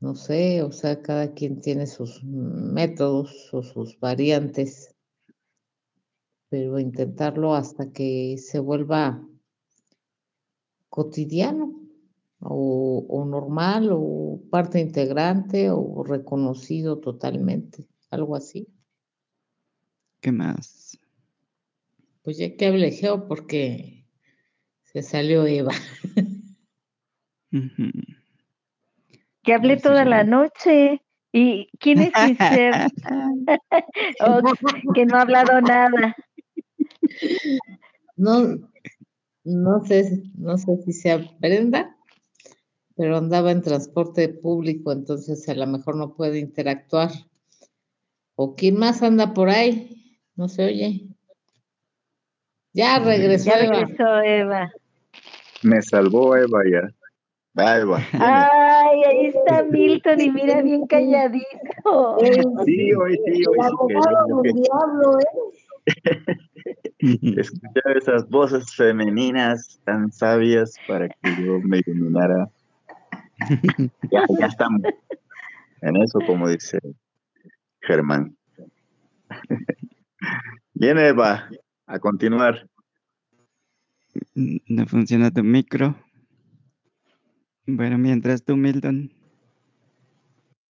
No sé, o sea, cada quien tiene sus métodos o sus variantes pero intentarlo hasta que se vuelva cotidiano o, normal o parte integrante o reconocido totalmente, algo así. ¿Qué más? Pues ya que hablé Geo porque se salió Eva. Que hablé toda la noche. ¿Y quién es mi ser? que no ha hablado nada. No, no sé, no sé si se aprenda, pero andaba en transporte público, entonces a lo mejor no puede interactuar. ¿O quién más anda por ahí? No se oye. Ya regresó, ya regresó Eva. Me salvó Eva ya. Eva. Ay, ahí está Milton y mira bien calladito. Sí, hoy sí, hoy sí. diablo, ¿eh? Escuchar esas voces femeninas tan sabias para que yo me iluminara. Ya, ya estamos en eso, como dice Germán. Bien, Eva, a continuar. No funciona tu micro. Bueno, mientras tú, Milton.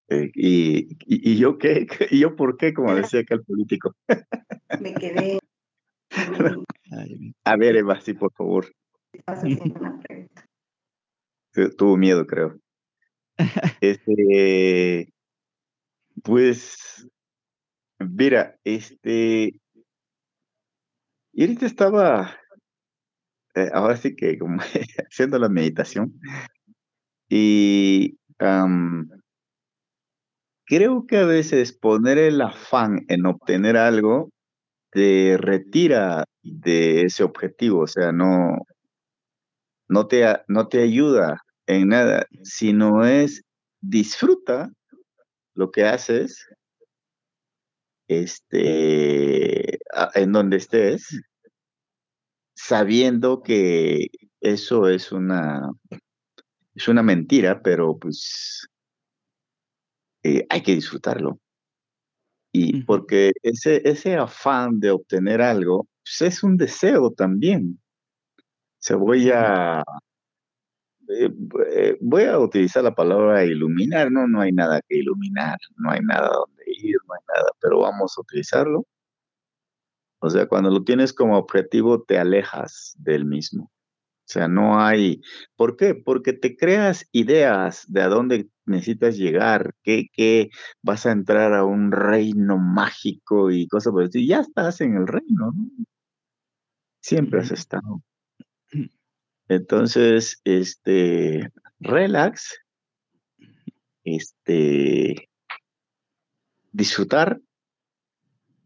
Eh, y, y, yo qué? ¿Y yo por qué? Como decía acá el político. Me quedé a ver, Eva, sí, por favor. Tuvo miedo, creo. Este, pues, mira, este, y ahorita estaba, eh, ahora sí que como haciendo la meditación, y creo que a veces poner el afán en obtener algo te retira de ese objetivo, o sea, no, no, te, no te ayuda en nada, sino es disfruta lo que haces este, en donde estés, sabiendo que eso es una, es una mentira, pero pues eh, hay que disfrutarlo. Y porque ese, ese afán de obtener algo pues, es un deseo también. Se voy a eh, eh, voy a utilizar la palabra iluminar, no, no hay nada que iluminar, no hay nada donde ir, no hay nada, pero vamos a utilizarlo. O sea, cuando lo tienes como objetivo, te alejas del mismo. O sea, no hay... ¿Por qué? Porque te creas ideas de a dónde necesitas llegar, que, vas a entrar a un reino mágico y cosas por decir. Ya estás en el reino, ¿no? Siempre has estado. Entonces, este, relax, este, disfrutar,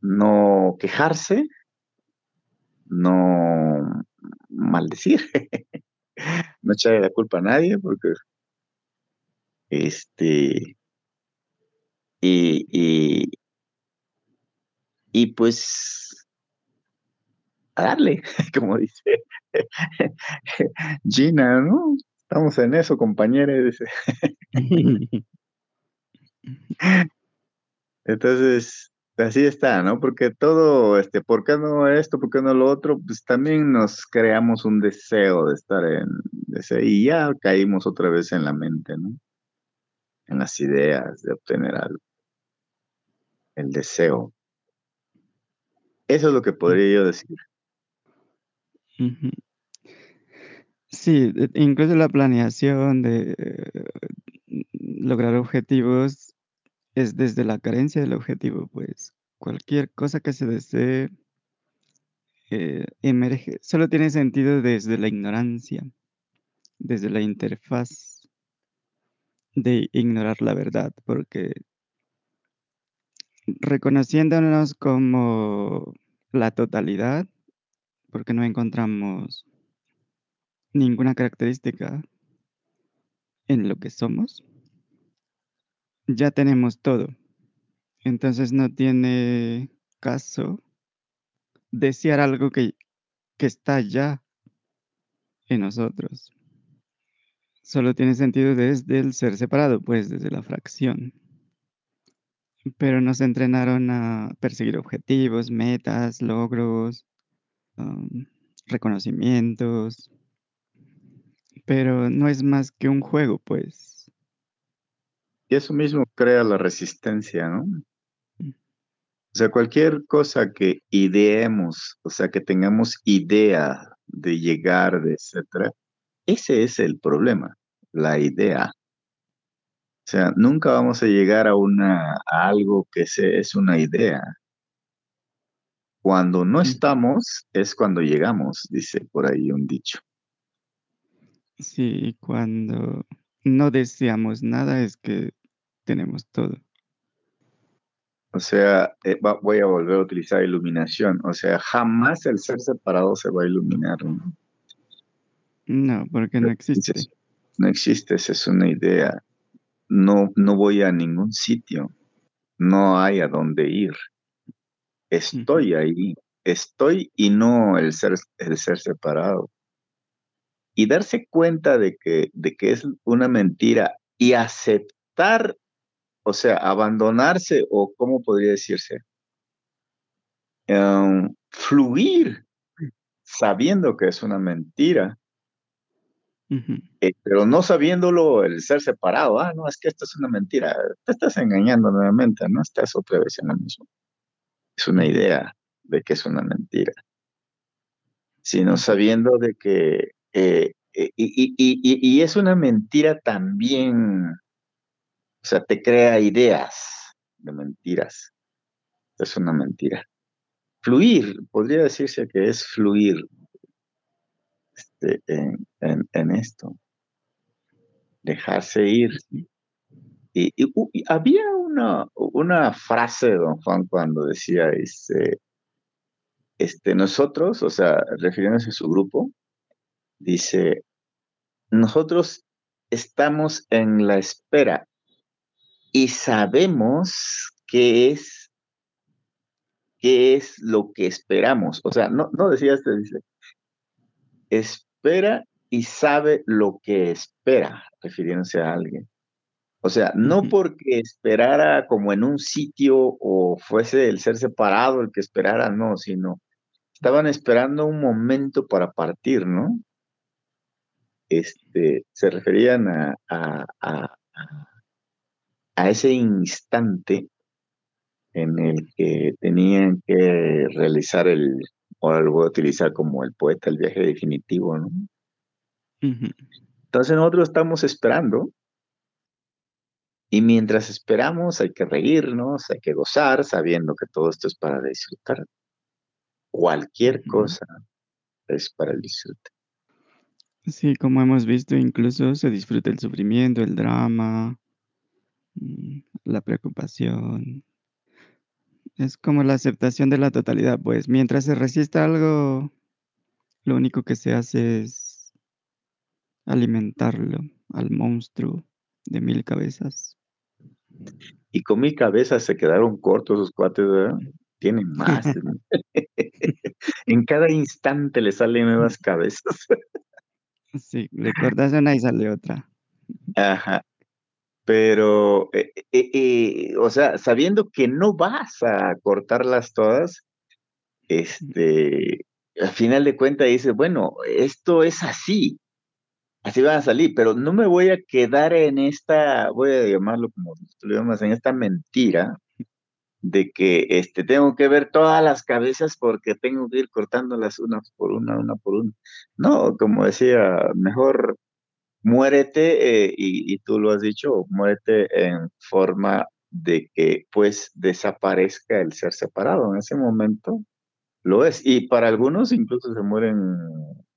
no quejarse, no maldecir, no echarle la culpa a nadie, porque este, y, y, y pues a darle, como dice Gina, ¿no? Estamos en eso, compañeros. Entonces, así está, ¿no? Porque todo, este, ¿por qué no esto? ¿Por qué no lo otro? Pues también nos creamos un deseo de estar en ese, y ya caímos otra vez en la mente, ¿no? En las ideas de obtener algo. El deseo. Eso es lo que podría yo decir. Sí, incluso la planeación de lograr objetivos es desde la carencia del objetivo, pues cualquier cosa que se desee eh, emerge, solo tiene sentido desde la ignorancia, desde la interfaz de ignorar la verdad, porque reconociéndonos como la totalidad, porque no encontramos ninguna característica en lo que somos, ya tenemos todo. Entonces no tiene caso desear algo que, que está ya en nosotros. Solo tiene sentido desde el ser separado, pues desde la fracción. Pero nos entrenaron a perseguir objetivos, metas, logros, reconocimientos. Pero no es más que un juego, pues. Y eso mismo crea la resistencia, ¿no? O sea, cualquier cosa que ideemos, o sea, que tengamos idea de llegar, de etcétera, ese es el problema, la idea. O sea, nunca vamos a llegar a una a algo que se, es una idea. Cuando no estamos es cuando llegamos, dice por ahí un dicho. Sí, cuando no deseamos nada es que tenemos todo. O sea, eh, va, voy a volver a utilizar iluminación. O sea, jamás el ser separado se va a iluminar. ¿no? No, porque no existe. No existe, esa es una idea. No, no voy a ningún sitio. No hay a dónde ir. Estoy ahí. Estoy y no el ser, el ser separado. Y darse cuenta de que, de que es una mentira y aceptar, o sea, abandonarse o cómo podría decirse, um, fluir sabiendo que es una mentira eh, pero no sabiéndolo, el ser separado, ah, no, es que esto es una mentira, te estás engañando nuevamente, ¿no? Estás otra vez en lo mismo. Es una idea de que es una mentira. Sino sabiendo de que, eh, eh, y, y, y, y, es una mentira también, o sea, te crea ideas de mentiras. Es una mentira. Fluir, podría decirse que es fluir, este, en, en, esto. Dejarse ir. Y, y, y, había una, una frase de don Juan cuando decía, este, este, nosotros, o sea, refiriéndose a su grupo, dice, nosotros estamos en la espera y sabemos qué es, qué es lo que esperamos. O sea, no, no decía este, dice, espera y sabe lo que espera, refiriéndose a alguien. O sea, no porque esperara como en un sitio o fuese el ser separado el que esperara, no, sino estaban esperando un momento para partir, ¿no? Este, se referían a, a, a, a ese instante en el que tenían que realizar el, ahora lo voy a utilizar como el poeta, el viaje definitivo, ¿no? Uh -huh. Entonces nosotros estamos esperando y mientras esperamos hay que reírnos, hay que gozar, sabiendo que todo esto es para disfrutar. Cualquier uh -huh. cosa es para el disfrute. Sí, como hemos visto, incluso se disfruta el sufrimiento, el drama, la preocupación. Es como la aceptación de la totalidad, pues mientras se resista algo, lo único que se hace es alimentarlo al monstruo de mil cabezas. Y con mil cabezas se quedaron cortos sus cuates, ¿verdad? Tienen más. en cada instante le salen nuevas cabezas. Sí, le cortas una y sale otra. Ajá. Pero, eh, eh, eh, o sea, sabiendo que no vas a cortarlas todas, este, al final de cuentas dices, bueno, esto es así, así van a salir, pero no me voy a quedar en esta, voy a llamarlo como tú lo llamas, en esta mentira de que este, tengo que ver todas las cabezas porque tengo que ir cortándolas una por una, una por una. No, como decía, mejor muérete, eh, y, y, tú lo has dicho, muérete en forma de que pues desaparezca el ser separado. En ese momento lo es. Y para algunos incluso se mueren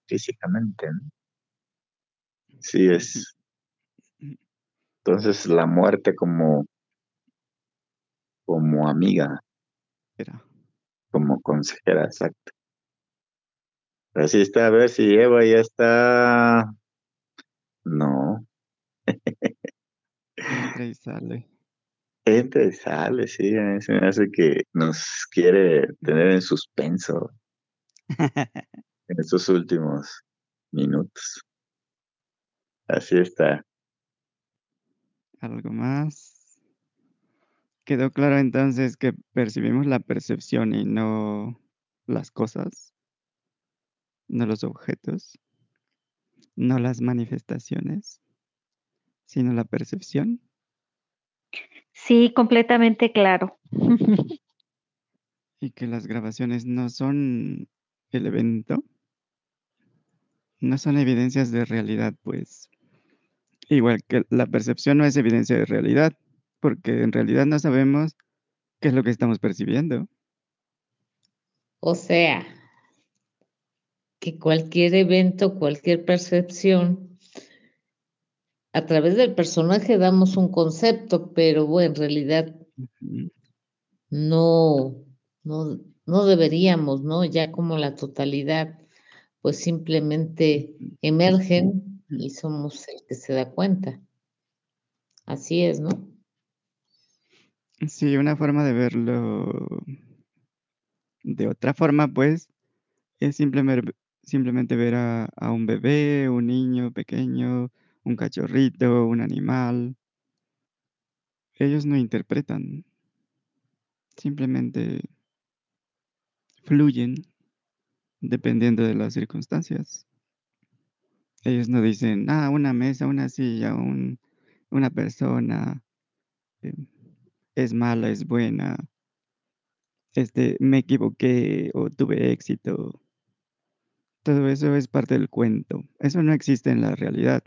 físicamente. ¿no? Sí es. Entonces la muerte como como amiga. Era. Como consejera, exacto. Así está, a ver si Eva ya está. No. Entra y sale. Entra y sale, sí, se me hace que nos quiere tener en suspenso en estos últimos minutos. Así está. ¿Algo más? ¿Quedó claro entonces que percibimos la percepción y no las cosas? No los objetos, no las manifestaciones, sino la percepción. Sí, completamente claro. y que las grabaciones no son el evento, no son evidencias de realidad, pues. Igual que la percepción no es evidencia de realidad, porque en realidad no sabemos qué es lo que estamos percibiendo. O sea, que cualquier evento, cualquier percepción, a través del personaje damos un concepto, pero bueno, en realidad no, no, no deberíamos, ¿no? Ya como la totalidad, pues simplemente emergen y somos el que se da cuenta. Así es, ¿no? Sí, una forma de verlo de otra forma, pues, es simplemente, simplemente ver a, un bebé, un niño pequeño, un cachorrito, un animal. Ellos no interpretan, simplemente fluyen dependiendo de las circunstancias. Ellos no dicen, ah, una mesa, una silla, un, una persona. Eh, es mala, es buena, este, me equivoqué o tuve éxito. Todo eso es parte del cuento. Eso no existe en la realidad.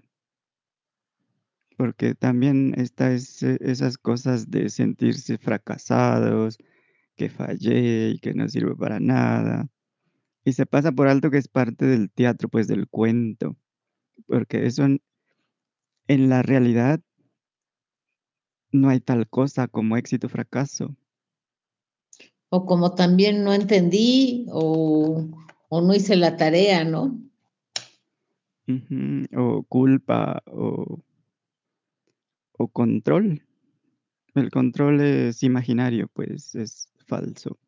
Porque también está esas cosas de sentirse fracasados, que fallé y que no sirve para nada. Y se pasa por alto que es parte del teatro, pues del cuento. Porque eso en, en la realidad no hay tal cosa como éxito fracaso. O como también no entendí o, o no hice la tarea, ¿no? Uh -huh. O culpa o, o control. El control es imaginario, pues es falso.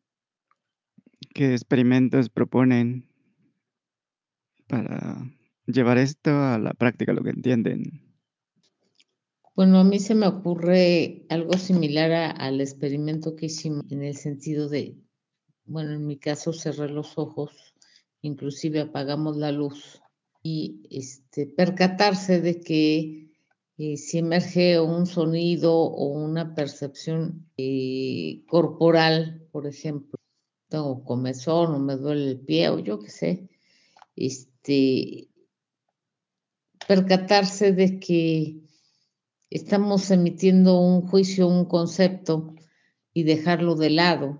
¿Qué experimentos proponen para llevar esto a la práctica, lo que entienden? Bueno, a mí se me ocurre algo similar a, al experimento que hicimos en el sentido de, bueno, en mi caso cerré los ojos, inclusive apagamos la luz y este, percatarse de que eh, si emerge un sonido o una percepción eh, corporal, por ejemplo, tengo comezón o me duele el pie o yo qué sé, este, percatarse de que estamos emitiendo un juicio, un concepto y dejarlo de lado,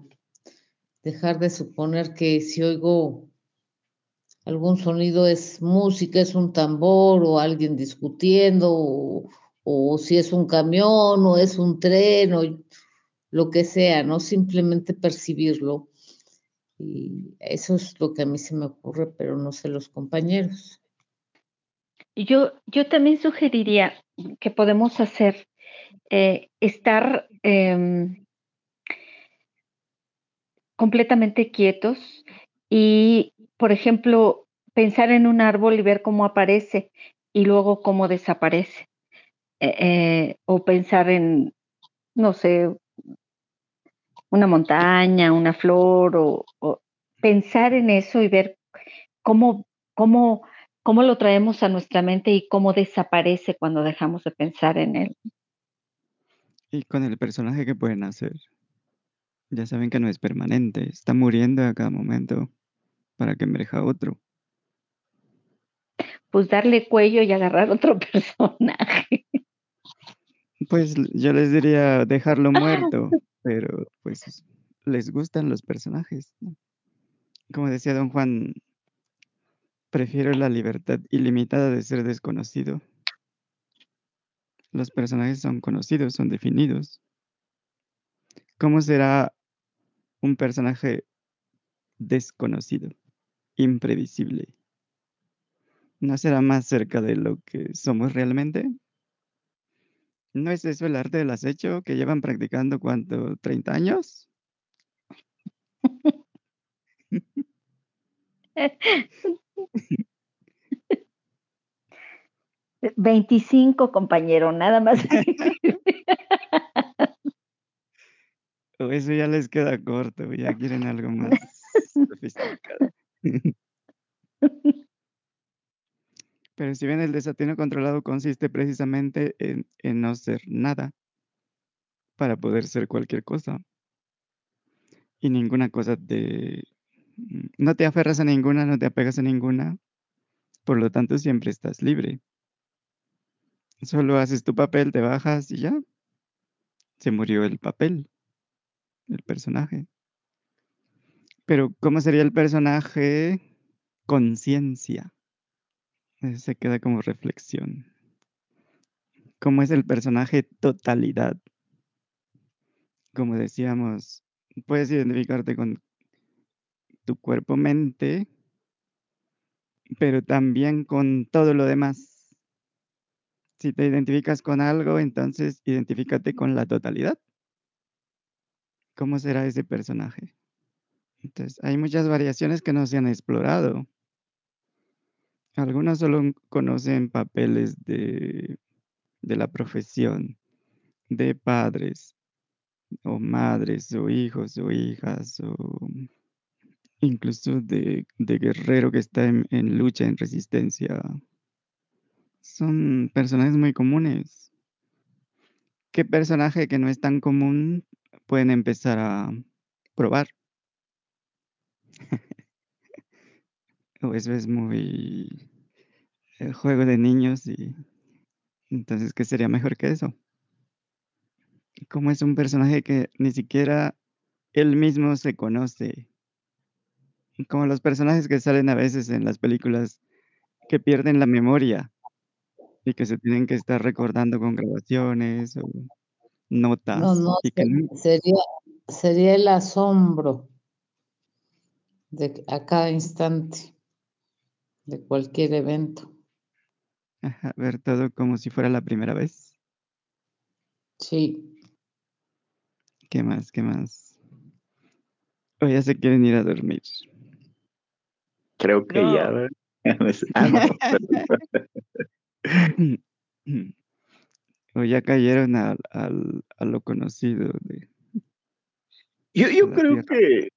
dejar de suponer que si oigo algún sonido es música, es un tambor o alguien discutiendo o, o si es un camión o es un tren o lo que sea, no simplemente percibirlo. Y eso es lo que a mí se me ocurre, pero no sé los compañeros. Yo, yo también sugeriría que podemos hacer eh, estar em, completamente quietos y, por ejemplo, pensar en un árbol y ver cómo aparece y luego cómo desaparece. Eh, eh, o pensar en, no sé, una montaña, una flor, o, o, pensar en eso y ver cómo, cómo, cómo lo traemos a nuestra mente y cómo desaparece cuando dejamos de pensar en él. Y con el personaje que pueden hacer. Ya saben que no es permanente, está muriendo a cada momento para que emerja otro. Pues darle cuello y agarrar otro personaje. Pues yo les diría dejarlo muerto, pero pues les gustan los personajes. ¿no? Como decía don Juan, prefiero la libertad ilimitada de ser desconocido. Los personajes son conocidos, son definidos. ¿Cómo será un personaje desconocido, imprevisible? ¿No será más cerca de lo que somos realmente? ¿No es eso el arte del acecho que llevan practicando cuánto? ¿30 años? 25, compañero, nada más. o eso ya les queda corto, ya quieren algo más sofisticado. Pero si bien el desatino controlado consiste precisamente en, no ser nada para poder ser cualquier cosa. Y ninguna cosa te... No te aferras a ninguna, no te apegas a ninguna. Por lo tanto, siempre estás libre. Solo haces tu papel, te bajas y ya. Se murió el papel, el personaje. Pero, ¿cómo sería el personaje? Conciencia. Se queda como reflexión. ¿Cómo es el personaje totalidad? Como decíamos, puedes identificarte con tu cuerpo-mente, pero también con todo lo demás. Si te identificas con algo, entonces identifícate con la totalidad. ¿Cómo será ese personaje? Entonces, hay muchas variaciones que no se han explorado. Algunos solo conocen papeles de, de la profesión, de padres, o madres, o hijos, o hijas, o incluso de, de guerrero que está en, en, lucha, en resistencia. Son personajes muy comunes. ¿Qué personaje que no es tan común pueden empezar a probar? O eso es muy el juego de niños y entonces qué sería mejor que eso como es un personaje que ni siquiera él mismo se conoce. Como los personajes que salen a veces en las películas que pierden la memoria y que se tienen que estar recordando con grabaciones o notas no, no, y que sería sería el asombro de a cada instante de cualquier evento. Ajá, ver todo como si fuera la primera vez. Sí. ¿Qué más? ¿Qué más? O ya se quieren ir a dormir. Creo que No. ya. ah, no, o ya cayeron al, al, a lo conocido de yo, yo creo tierra que,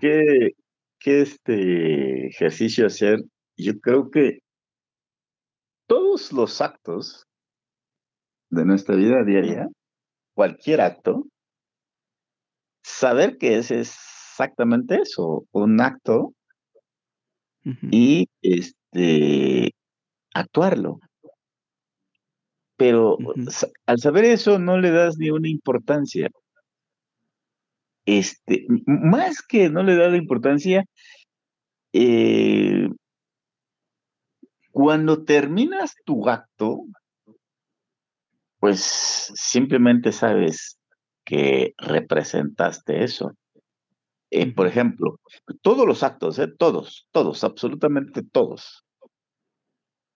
que, que este ejercicio hacer, yo creo que todos los actos de nuestra vida diaria, cualquier acto, saber que es exactamente eso, un acto y este actuarlo. Pero al saber eso no le das ni una importancia. Este, más que no le das la importancia, eh, cuando terminas tu acto, pues simplemente sabes que representaste eso. Eh, por ejemplo, todos los actos, ¿eh? todos, todos, absolutamente todos,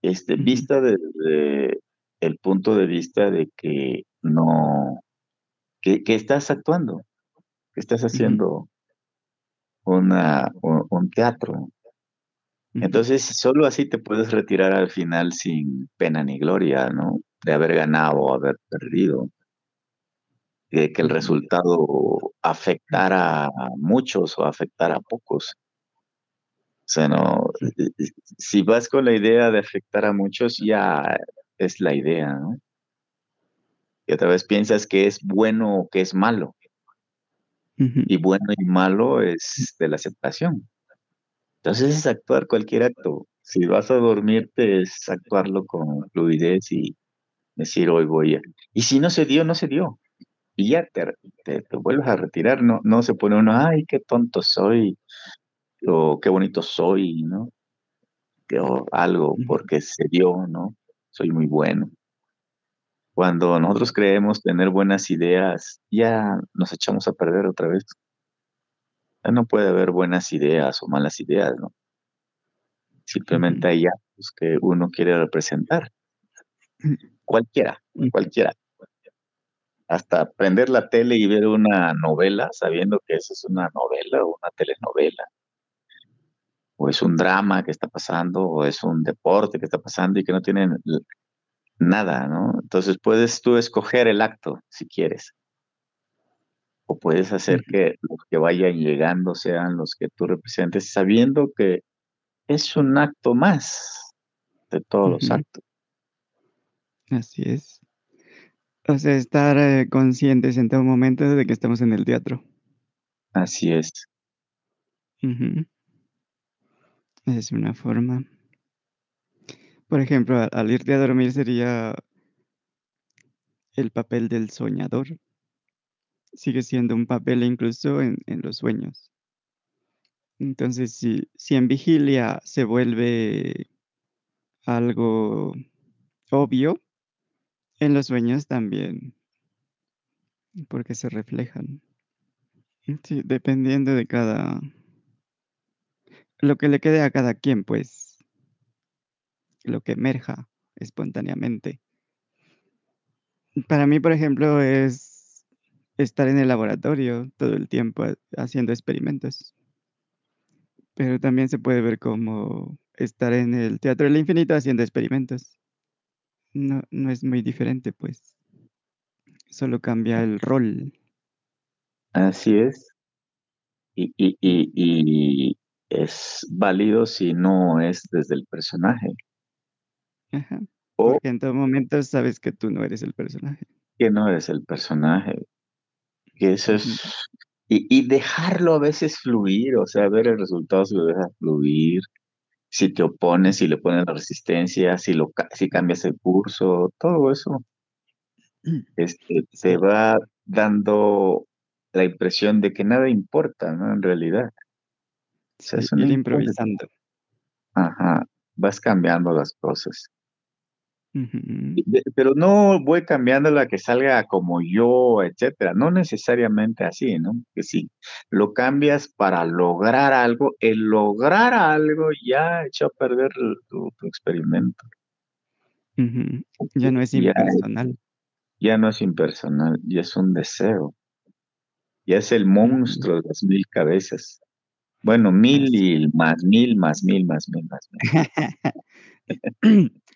este, vista desde el punto de vista de que no, que, estás actuando, que estás haciendo una, un, teatro. Entonces, solo así te puedes retirar al final sin pena ni gloria, ¿no? De haber ganado o haber perdido. De que el resultado afectara a muchos o afectara a pocos. O sea, no, si vas con la idea de afectar a muchos, ya es la idea, ¿no? Y otra vez piensas que es bueno o que es malo. Y bueno y malo es de la aceptación. Entonces es actuar cualquier acto. Si vas a dormirte es actuarlo con fluidez y decir hoy voy a... Y si no se dio, no se dio. Y ya te, te, vuelves a retirar. No, no se pone uno, ay, qué tonto soy o qué bonito soy, ¿no? O algo porque se dio, ¿no? Soy muy bueno. Cuando nosotros creemos tener buenas ideas, ya nos echamos a perder otra vez. Ya no puede haber buenas ideas o malas ideas, ¿no? Simplemente hay actos que uno quiere representar. Cualquiera, cualquiera. Hasta prender la tele y ver una novela sabiendo que eso es una novela o una telenovela o es un drama que está pasando, o es un deporte que está pasando y que no tienen nada, ¿no? Entonces puedes tú escoger el acto si quieres. O puedes hacer que los que vayan llegando sean los que tú representes, sabiendo que es un acto más de todos los actos. Así es. O sea, estar eh, conscientes en todo momento de que estamos en el teatro. Así es. Es una forma. Por ejemplo, al irte a dormir sería el papel del soñador. Sigue siendo un papel incluso en, los sueños. Entonces, si, si en vigilia se vuelve algo obvio, en los sueños también, porque se reflejan. Sí, dependiendo de cada, lo que le quede a cada quien, pues, lo que emerja espontáneamente. Para mí, por ejemplo, es estar en el laboratorio todo el tiempo haciendo experimentos. Pero también se puede ver como estar en el Teatro del Infinito haciendo experimentos. No, no es muy diferente, pues. Solo cambia el rol. Así es. Y, y, y, es válido si no es desde el personaje. Porque en todo momento sabes que tú no eres el personaje. Que no eres el personaje. Que eso es. Y, dejarlo a veces fluir, o sea, ver el resultado si lo dejas fluir, si te opones, si le pones la resistencia, si, lo, si cambias el curso, todo eso este, te va dando la impresión de que nada importa, ¿no? En realidad ir improvisando. Ajá, vas cambiando las cosas. Pero no voy cambiando la que salga como yo, etcétera. No necesariamente así, ¿no? Que si lo cambias para lograr algo, el lograr algo ya echó a perder tu, experimento. Ya no es impersonal. Ya, no es impersonal, ya es un deseo. Ya es el monstruo de las mil cabezas. Bueno, mil y más mil, más mil, más mil, más mil.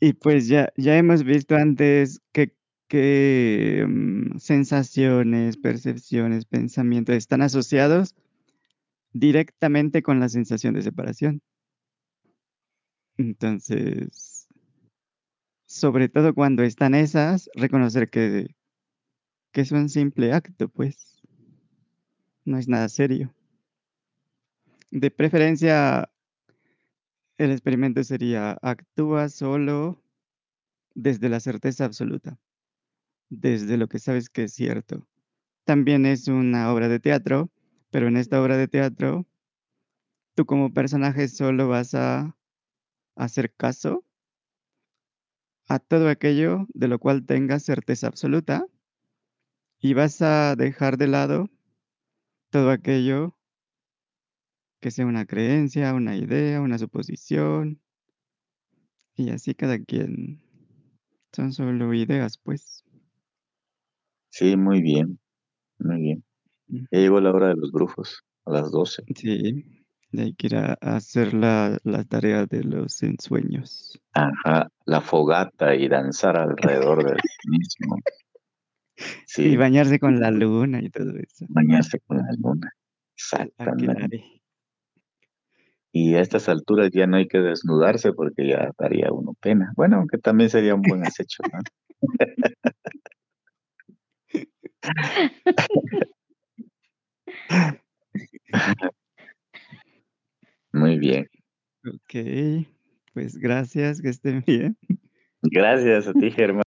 y pues ya, ya hemos visto antes que, mm, sensaciones, percepciones, pensamientos están asociados directamente con la sensación de separación. Entonces, sobre todo cuando están esas, reconocer que, que es un simple acto, pues. No es nada serio. De preferencia, el experimento sería actúa solo desde la certeza absoluta, desde lo que sabes que es cierto. También es una obra de teatro, pero en esta obra de teatro, tú como personaje solo vas a hacer caso a todo aquello de lo cual tengas certeza absoluta y vas a dejar de lado todo aquello que sea una creencia, una idea, una suposición. Y así cada quien son solo ideas, pues. Sí, muy bien, muy bien. Ya Ujú. llegó la hora de los brujos, a las 12. Sí, hay que ir a hacer la la tarea de los ensueños. Ajá, la fogata y danzar alrededor del mismo. Y Sí, bañarse con la luna y todo eso. bañarse con la luna. Exactamente. Y a estas alturas ya no hay que desnudarse porque ya daría uno pena. Bueno, aunque también sería un buen acecho, ¿no? Muy bien. Okey, pues gracias, que estén bien. Gracias a ti, Germán.